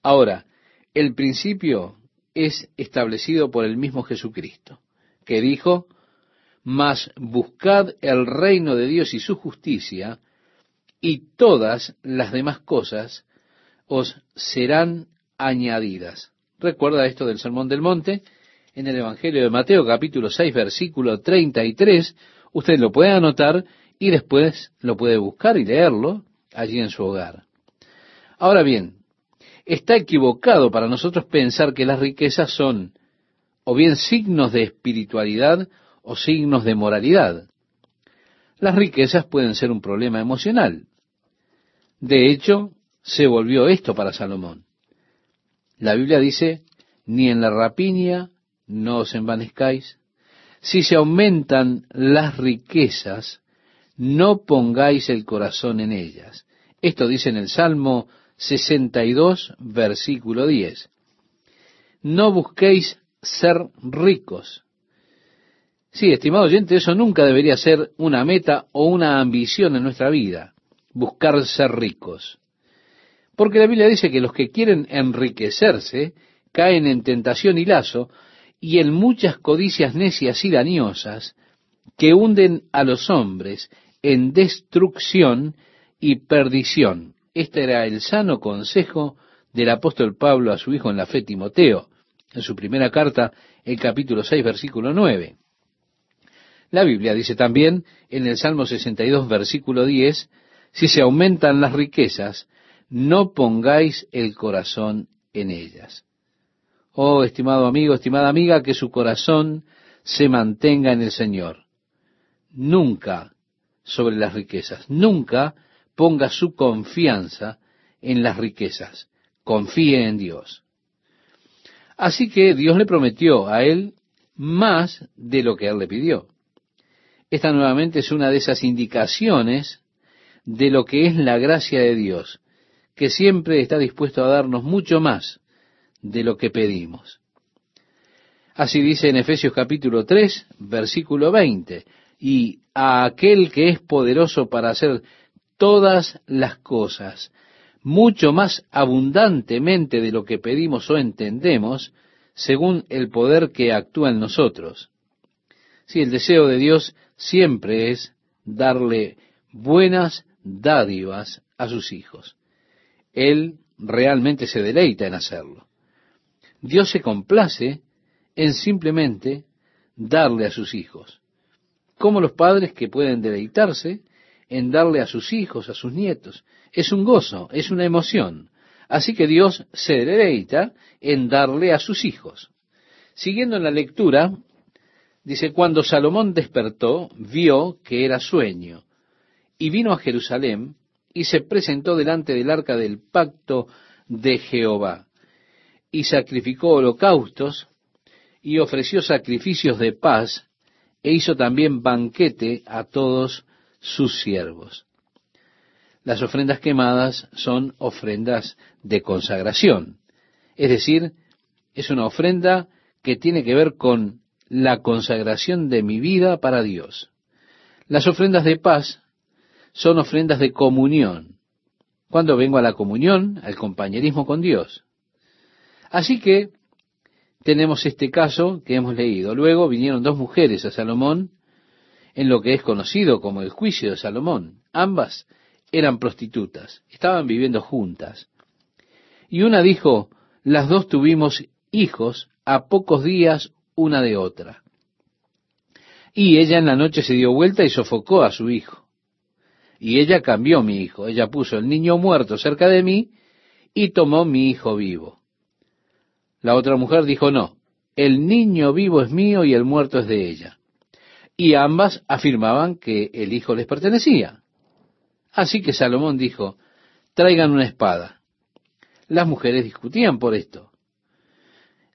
Ahora, el principio es establecido por el mismo Jesucristo, que dijo, mas buscad el reino de Dios y su justicia, y todas las demás cosas os serán añadidas. Recuerda esto del Sermón del Monte, en el Evangelio de Mateo capítulo 6 versículo 33. Usted lo puede anotar y después lo puede buscar y leerlo allí en su hogar. Ahora bien, está equivocado para nosotros pensar que las riquezas son o bien signos de espiritualidad o signos de moralidad. Las riquezas pueden ser un problema emocional. De hecho, se volvió esto para Salomón. La Biblia dice, ni en la rapiña no os envanezcáis. Si se aumentan las riquezas, no pongáis el corazón en ellas. Esto dice en el Salmo 62, versículo 10. No busquéis ser ricos. Sí, estimado oyente, eso nunca debería ser una meta o una ambición en nuestra vida, buscar ser ricos. Porque la Biblia dice que los que quieren enriquecerse caen en tentación y lazo y en muchas codicias necias y dañosas que hunden a los hombres en destrucción y perdición. Este era el sano consejo del apóstol Pablo a su hijo en la fe Timoteo, en su primera carta, el capítulo 6, versículo 9. La Biblia dice también en el Salmo 62, versículo 10, si se aumentan las riquezas, no pongáis el corazón en ellas. Oh, estimado amigo, estimada amiga, que su corazón se mantenga en el Señor. Nunca sobre las riquezas, nunca ponga su confianza en las riquezas. Confíe en Dios. Así que Dios le prometió a él más de lo que él le pidió. Esta nuevamente es una de esas indicaciones de lo que es la gracia de Dios, que siempre está dispuesto a darnos mucho más de lo que pedimos. Así dice en Efesios capítulo 3, versículo 20, y a aquel que es poderoso para hacer todas las cosas, mucho más abundantemente de lo que pedimos o entendemos, según el poder que actúa en nosotros. Si el deseo de Dios siempre es darle buenas dádivas a sus hijos. Él realmente se deleita en hacerlo. Dios se complace en simplemente darle a sus hijos. Como los padres que pueden deleitarse en darle a sus hijos, a sus nietos. Es un gozo, es una emoción. Así que Dios se deleita en darle a sus hijos. Siguiendo en la lectura, dice, cuando Salomón despertó, vio que era sueño, y vino a Jerusalén, y se presentó delante del arca del pacto de Jehová, y sacrificó holocaustos, y ofreció sacrificios de paz, e hizo también banquete a todos sus siervos. Las ofrendas quemadas son ofrendas de consagración, es decir, es una ofrenda que tiene que ver con la consagración de mi vida para Dios. Las ofrendas de paz son ofrendas de comunión, cuando vengo a la comunión, al compañerismo con Dios. Así que tenemos este caso que hemos leído. Luego vinieron dos mujeres a Salomón en lo que es conocido como el juicio de Salomón. Ambas eran prostitutas, estaban viviendo juntas. Y una dijo, las dos tuvimos hijos a pocos días una de otra. Y ella en la noche se dio vuelta y sofocó a su hijo. Y ella cambió mi hijo. Ella puso el niño muerto cerca de mí y tomó mi hijo vivo. La otra mujer dijo, no, el niño vivo es mío y el muerto es de ella y ambas afirmaban que el hijo les pertenecía. Así que Salomón dijo, traigan una espada. Las mujeres discutían por esto.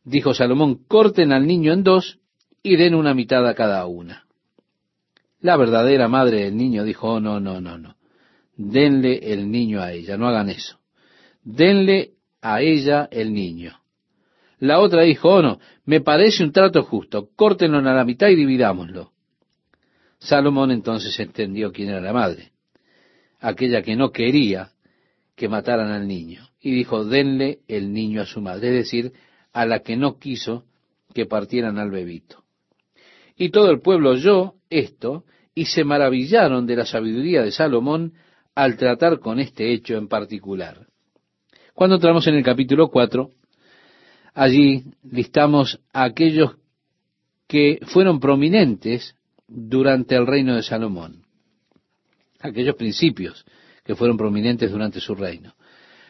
Dijo Salomón, corten al niño en dos y den una mitad a cada una. La verdadera madre del niño dijo, oh, no, no, no, no. Denle el niño a ella, no hagan eso. Denle a ella el niño. La otra dijo, oh, no, me parece un trato justo, córtenlo a la mitad y dividámoslo. Salomón entonces entendió quién era la madre, aquella que no quería que mataran al niño, y dijo, denle el niño a su madre, es decir, a la que no quiso que partieran al bebito. Y todo el pueblo oyó esto y se maravillaron de la sabiduría de Salomón al tratar con este hecho en particular. Cuando entramos en el capítulo 4, allí listamos a aquellos que fueron prominentes durante el reino de Salomón. Aquellos principios que fueron prominentes durante su reino.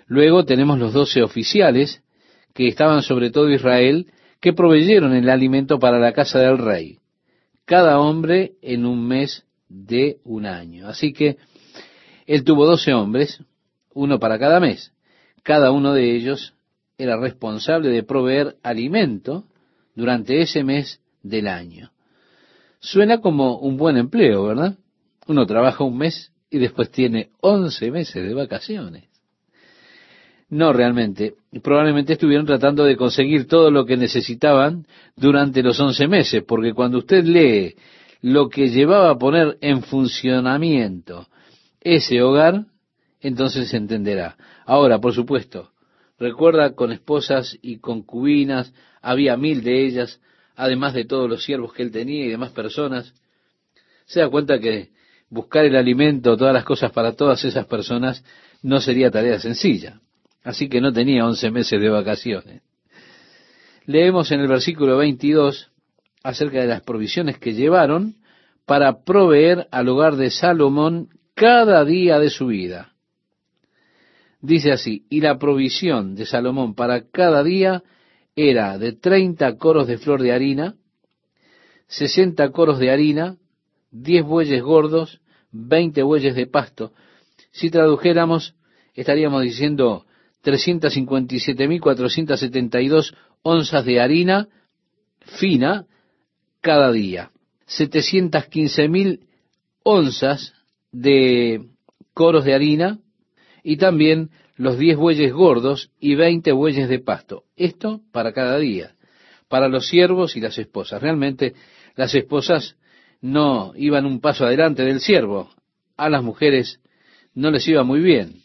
Luego tenemos los doce oficiales que estaban sobre todo Israel, que proveyeron el alimento para la casa del rey, cada hombre en un mes de un año. Así que él tuvo doce hombres, uno para cada mes. Cada uno de ellos era responsable de proveer alimento durante ese mes del año. Suena como un buen empleo, ¿verdad? Uno trabaja un mes y después tiene once meses de vacaciones. No realmente. Probablemente estuvieron tratando de conseguir todo lo que necesitaban durante los once meses, porque cuando usted lee lo que llevaba a poner en funcionamiento ese hogar, entonces se entenderá. Ahora, por supuesto, recuerda con esposas y concubinas, había mil de ellas, además de todos los siervos que él tenía y demás personas. Se da cuenta que buscar el alimento, todas las cosas para todas esas personas, no sería tarea sencilla. Así que no tenía once meses de vacaciones. Leemos en el versículo 22 acerca de las provisiones que llevaron para proveer al hogar de Salomón cada día de su vida. Dice así, y la provisión de Salomón para cada día era de treinta coros de flor de harina, sesenta coros de harina, diez bueyes gordos, veinte bueyes de pasto. Si tradujéramos, estaríamos diciendo 357.472 onzas de harina fina cada día, 715.000 onzas de coros de harina y también los 10 bueyes gordos y 20 bueyes de pasto. Esto para cada día, para los siervos y las esposas. Realmente las esposas no iban un paso adelante del siervo. A las mujeres no les iba muy bien.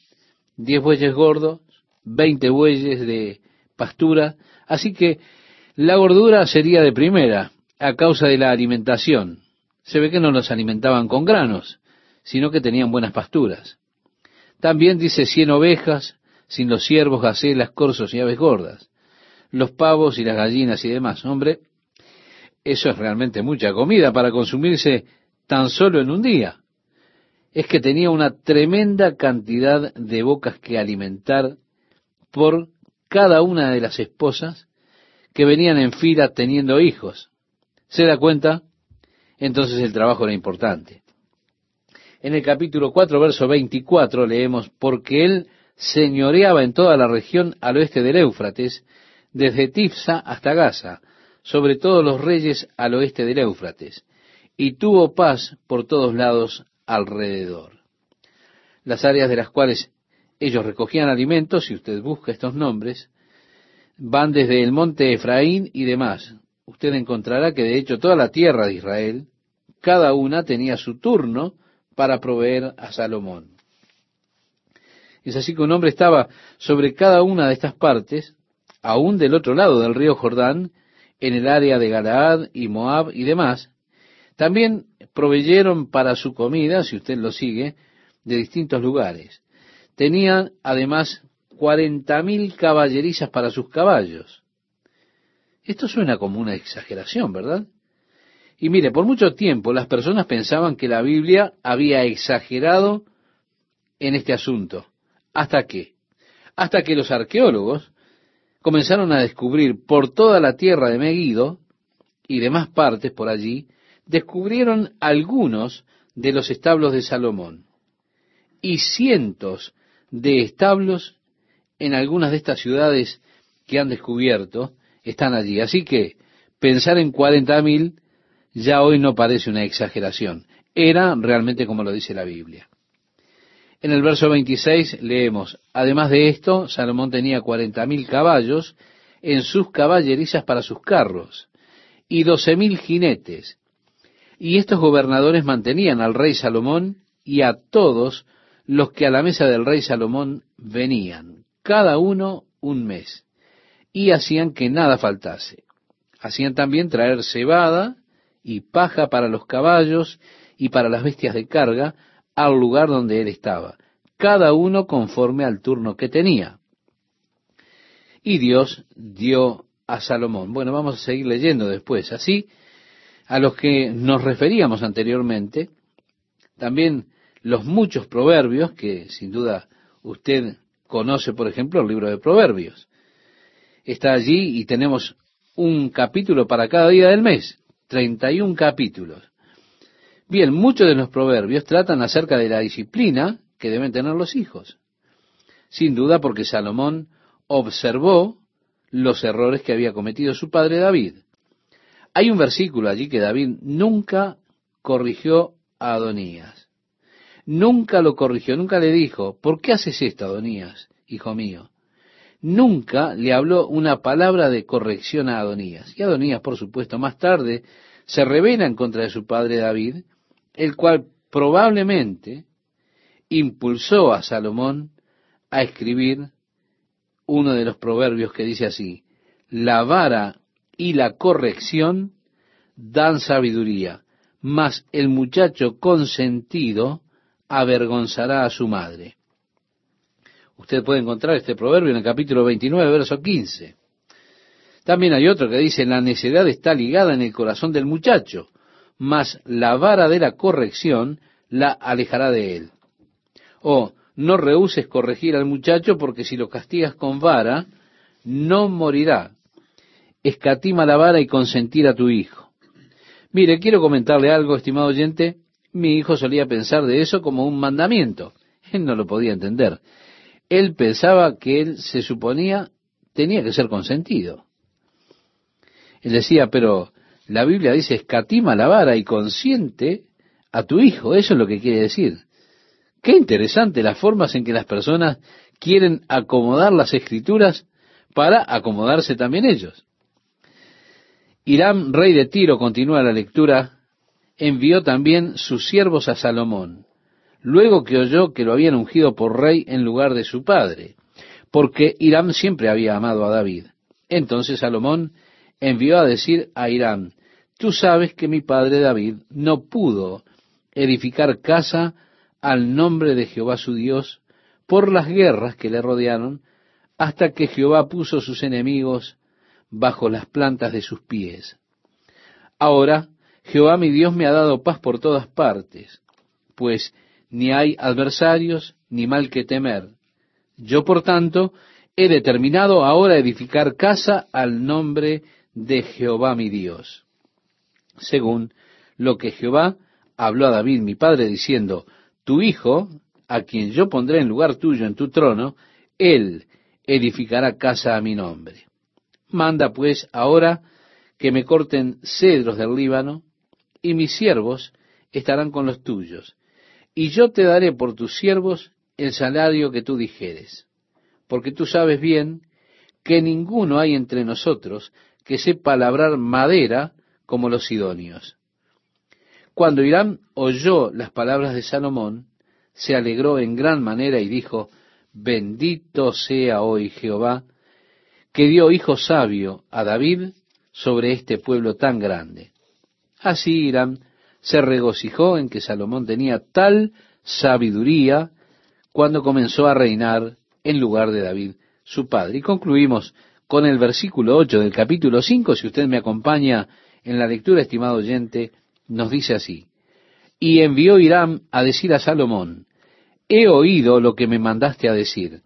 10 bueyes gordos, 20 bueyes de pastura, así que la gordura sería de primera a causa de la alimentación. Se ve que no los alimentaban con granos, sino que tenían buenas pasturas. También dice cien ovejas, sin los ciervos, gacelas, corzos y aves gordas, los pavos y las gallinas y demás. Hombre, eso es realmente mucha comida para consumirse tan solo en un día. Es que tenía una tremenda cantidad de bocas que alimentar por cada una de las esposas que venían en fila teniendo hijos. ¿Se da cuenta? Entonces el trabajo era importante. En el capítulo 4, verso 24 leemos, porque él señoreaba en toda la región al oeste del Éufrates, desde Tifsa hasta Gaza, sobre todos los reyes al oeste del Éufrates, y tuvo paz por todos lados alrededor. Las áreas de las cuales ellos recogían alimentos, si usted busca estos nombres, van desde el monte Efraín y demás. Usted encontrará que de hecho toda la tierra de Israel, cada una tenía su turno para proveer a Salomón. Es así que un hombre estaba sobre cada una de estas partes, aún del otro lado del río Jordán, en el área de Galaad y Moab y demás. También proveyeron para su comida, si usted lo sigue, de distintos lugares. Tenían además cuarenta mil caballerizas para sus caballos. Esto suena como una exageración, ¿verdad? Y mire, por mucho tiempo las personas pensaban que la Biblia había exagerado en este asunto. ¿Hasta qué? Hasta que los arqueólogos comenzaron a descubrir por toda la tierra de Megiddo y demás partes por allí, descubrieron algunos de los establos de Salomón y cientos de establos en algunas de estas ciudades que han descubierto están allí. Así que pensar en cuarenta mil ya hoy no parece una exageración. Era realmente como lo dice la Biblia. En el verso 26 leemos, además de esto, Salomón tenía cuarenta mil caballos en sus caballerizas para sus carros y doce mil jinetes. Y estos gobernadores mantenían al rey Salomón y a todos los que a la mesa del rey Salomón venían, cada uno un mes, y hacían que nada faltase. Hacían también traer cebada y paja para los caballos y para las bestias de carga al lugar donde él estaba, cada uno conforme al turno que tenía. Y Dios dio a Salomón. Bueno, vamos a seguir leyendo después. Así, a los que nos referíamos anteriormente, también los muchos proverbios, que sin duda usted conoce, por ejemplo, el libro de proverbios. Está allí y tenemos un capítulo para cada día del mes, 31 capítulos. Bien, muchos de los proverbios tratan acerca de la disciplina que deben tener los hijos. Sin duda porque Salomón observó los errores que había cometido su padre David. Hay un versículo allí que David nunca corrigió a Adonías. Nunca lo corrigió, nunca le dijo, ¿por qué haces esto, Adonías, hijo mío? Nunca le habló una palabra de corrección a Adonías. Y Adonías, por supuesto, más tarde se revela en contra de su padre David, el cual probablemente impulsó a Salomón a escribir uno de los proverbios que dice así, la vara y la corrección dan sabiduría, mas el muchacho consentido avergonzará a su madre. Usted puede encontrar este proverbio en el capítulo 29, verso 15. También hay otro que dice, la necedad está ligada en el corazón del muchacho, mas la vara de la corrección la alejará de él. O no rehuses corregir al muchacho porque si lo castigas con vara, no morirá. Escatima la vara y consentir a tu hijo. Mire, quiero comentarle algo, estimado oyente. Mi hijo solía pensar de eso como un mandamiento. Él no lo podía entender. Él pensaba que él se suponía tenía que ser consentido. Él decía, pero la Biblia dice escatima la vara y consiente a tu hijo. Eso es lo que quiere decir. Qué interesante las formas en que las personas quieren acomodar las escrituras para acomodarse también ellos. Irán, rey de Tiro, continúa la lectura, envió también sus siervos a Salomón, luego que oyó que lo habían ungido por rey en lugar de su padre, porque Irán siempre había amado a David. Entonces Salomón envió a decir a Irán, tú sabes que mi padre David no pudo edificar casa al nombre de Jehová su Dios por las guerras que le rodearon, hasta que Jehová puso sus enemigos bajo las plantas de sus pies. Ahora, Jehová mi Dios me ha dado paz por todas partes, pues ni hay adversarios ni mal que temer. Yo, por tanto, he determinado ahora edificar casa al nombre de Jehová mi Dios. Según lo que Jehová habló a David mi padre diciendo, tu hijo, a quien yo pondré en lugar tuyo en tu trono, él edificará casa a mi nombre. Manda pues ahora que me corten cedros del Líbano, y mis siervos estarán con los tuyos, y yo te daré por tus siervos el salario que tú dijeres, porque tú sabes bien que ninguno hay entre nosotros que sepa labrar madera como los sidonios. Cuando Irán oyó las palabras de Salomón, se alegró en gran manera y dijo, bendito sea hoy Jehová, que dio hijo sabio a David sobre este pueblo tan grande. Así Irán se regocijó en que Salomón tenía tal sabiduría cuando comenzó a reinar en lugar de David, su padre. Y concluimos con el versículo 8 del capítulo 5, si usted me acompaña en la lectura, estimado oyente, nos dice así, y envió Irán a decir a Salomón, he oído lo que me mandaste a decir,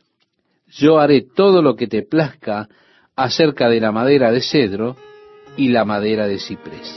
yo haré todo lo que te plazca acerca de la madera de cedro y la madera de ciprés.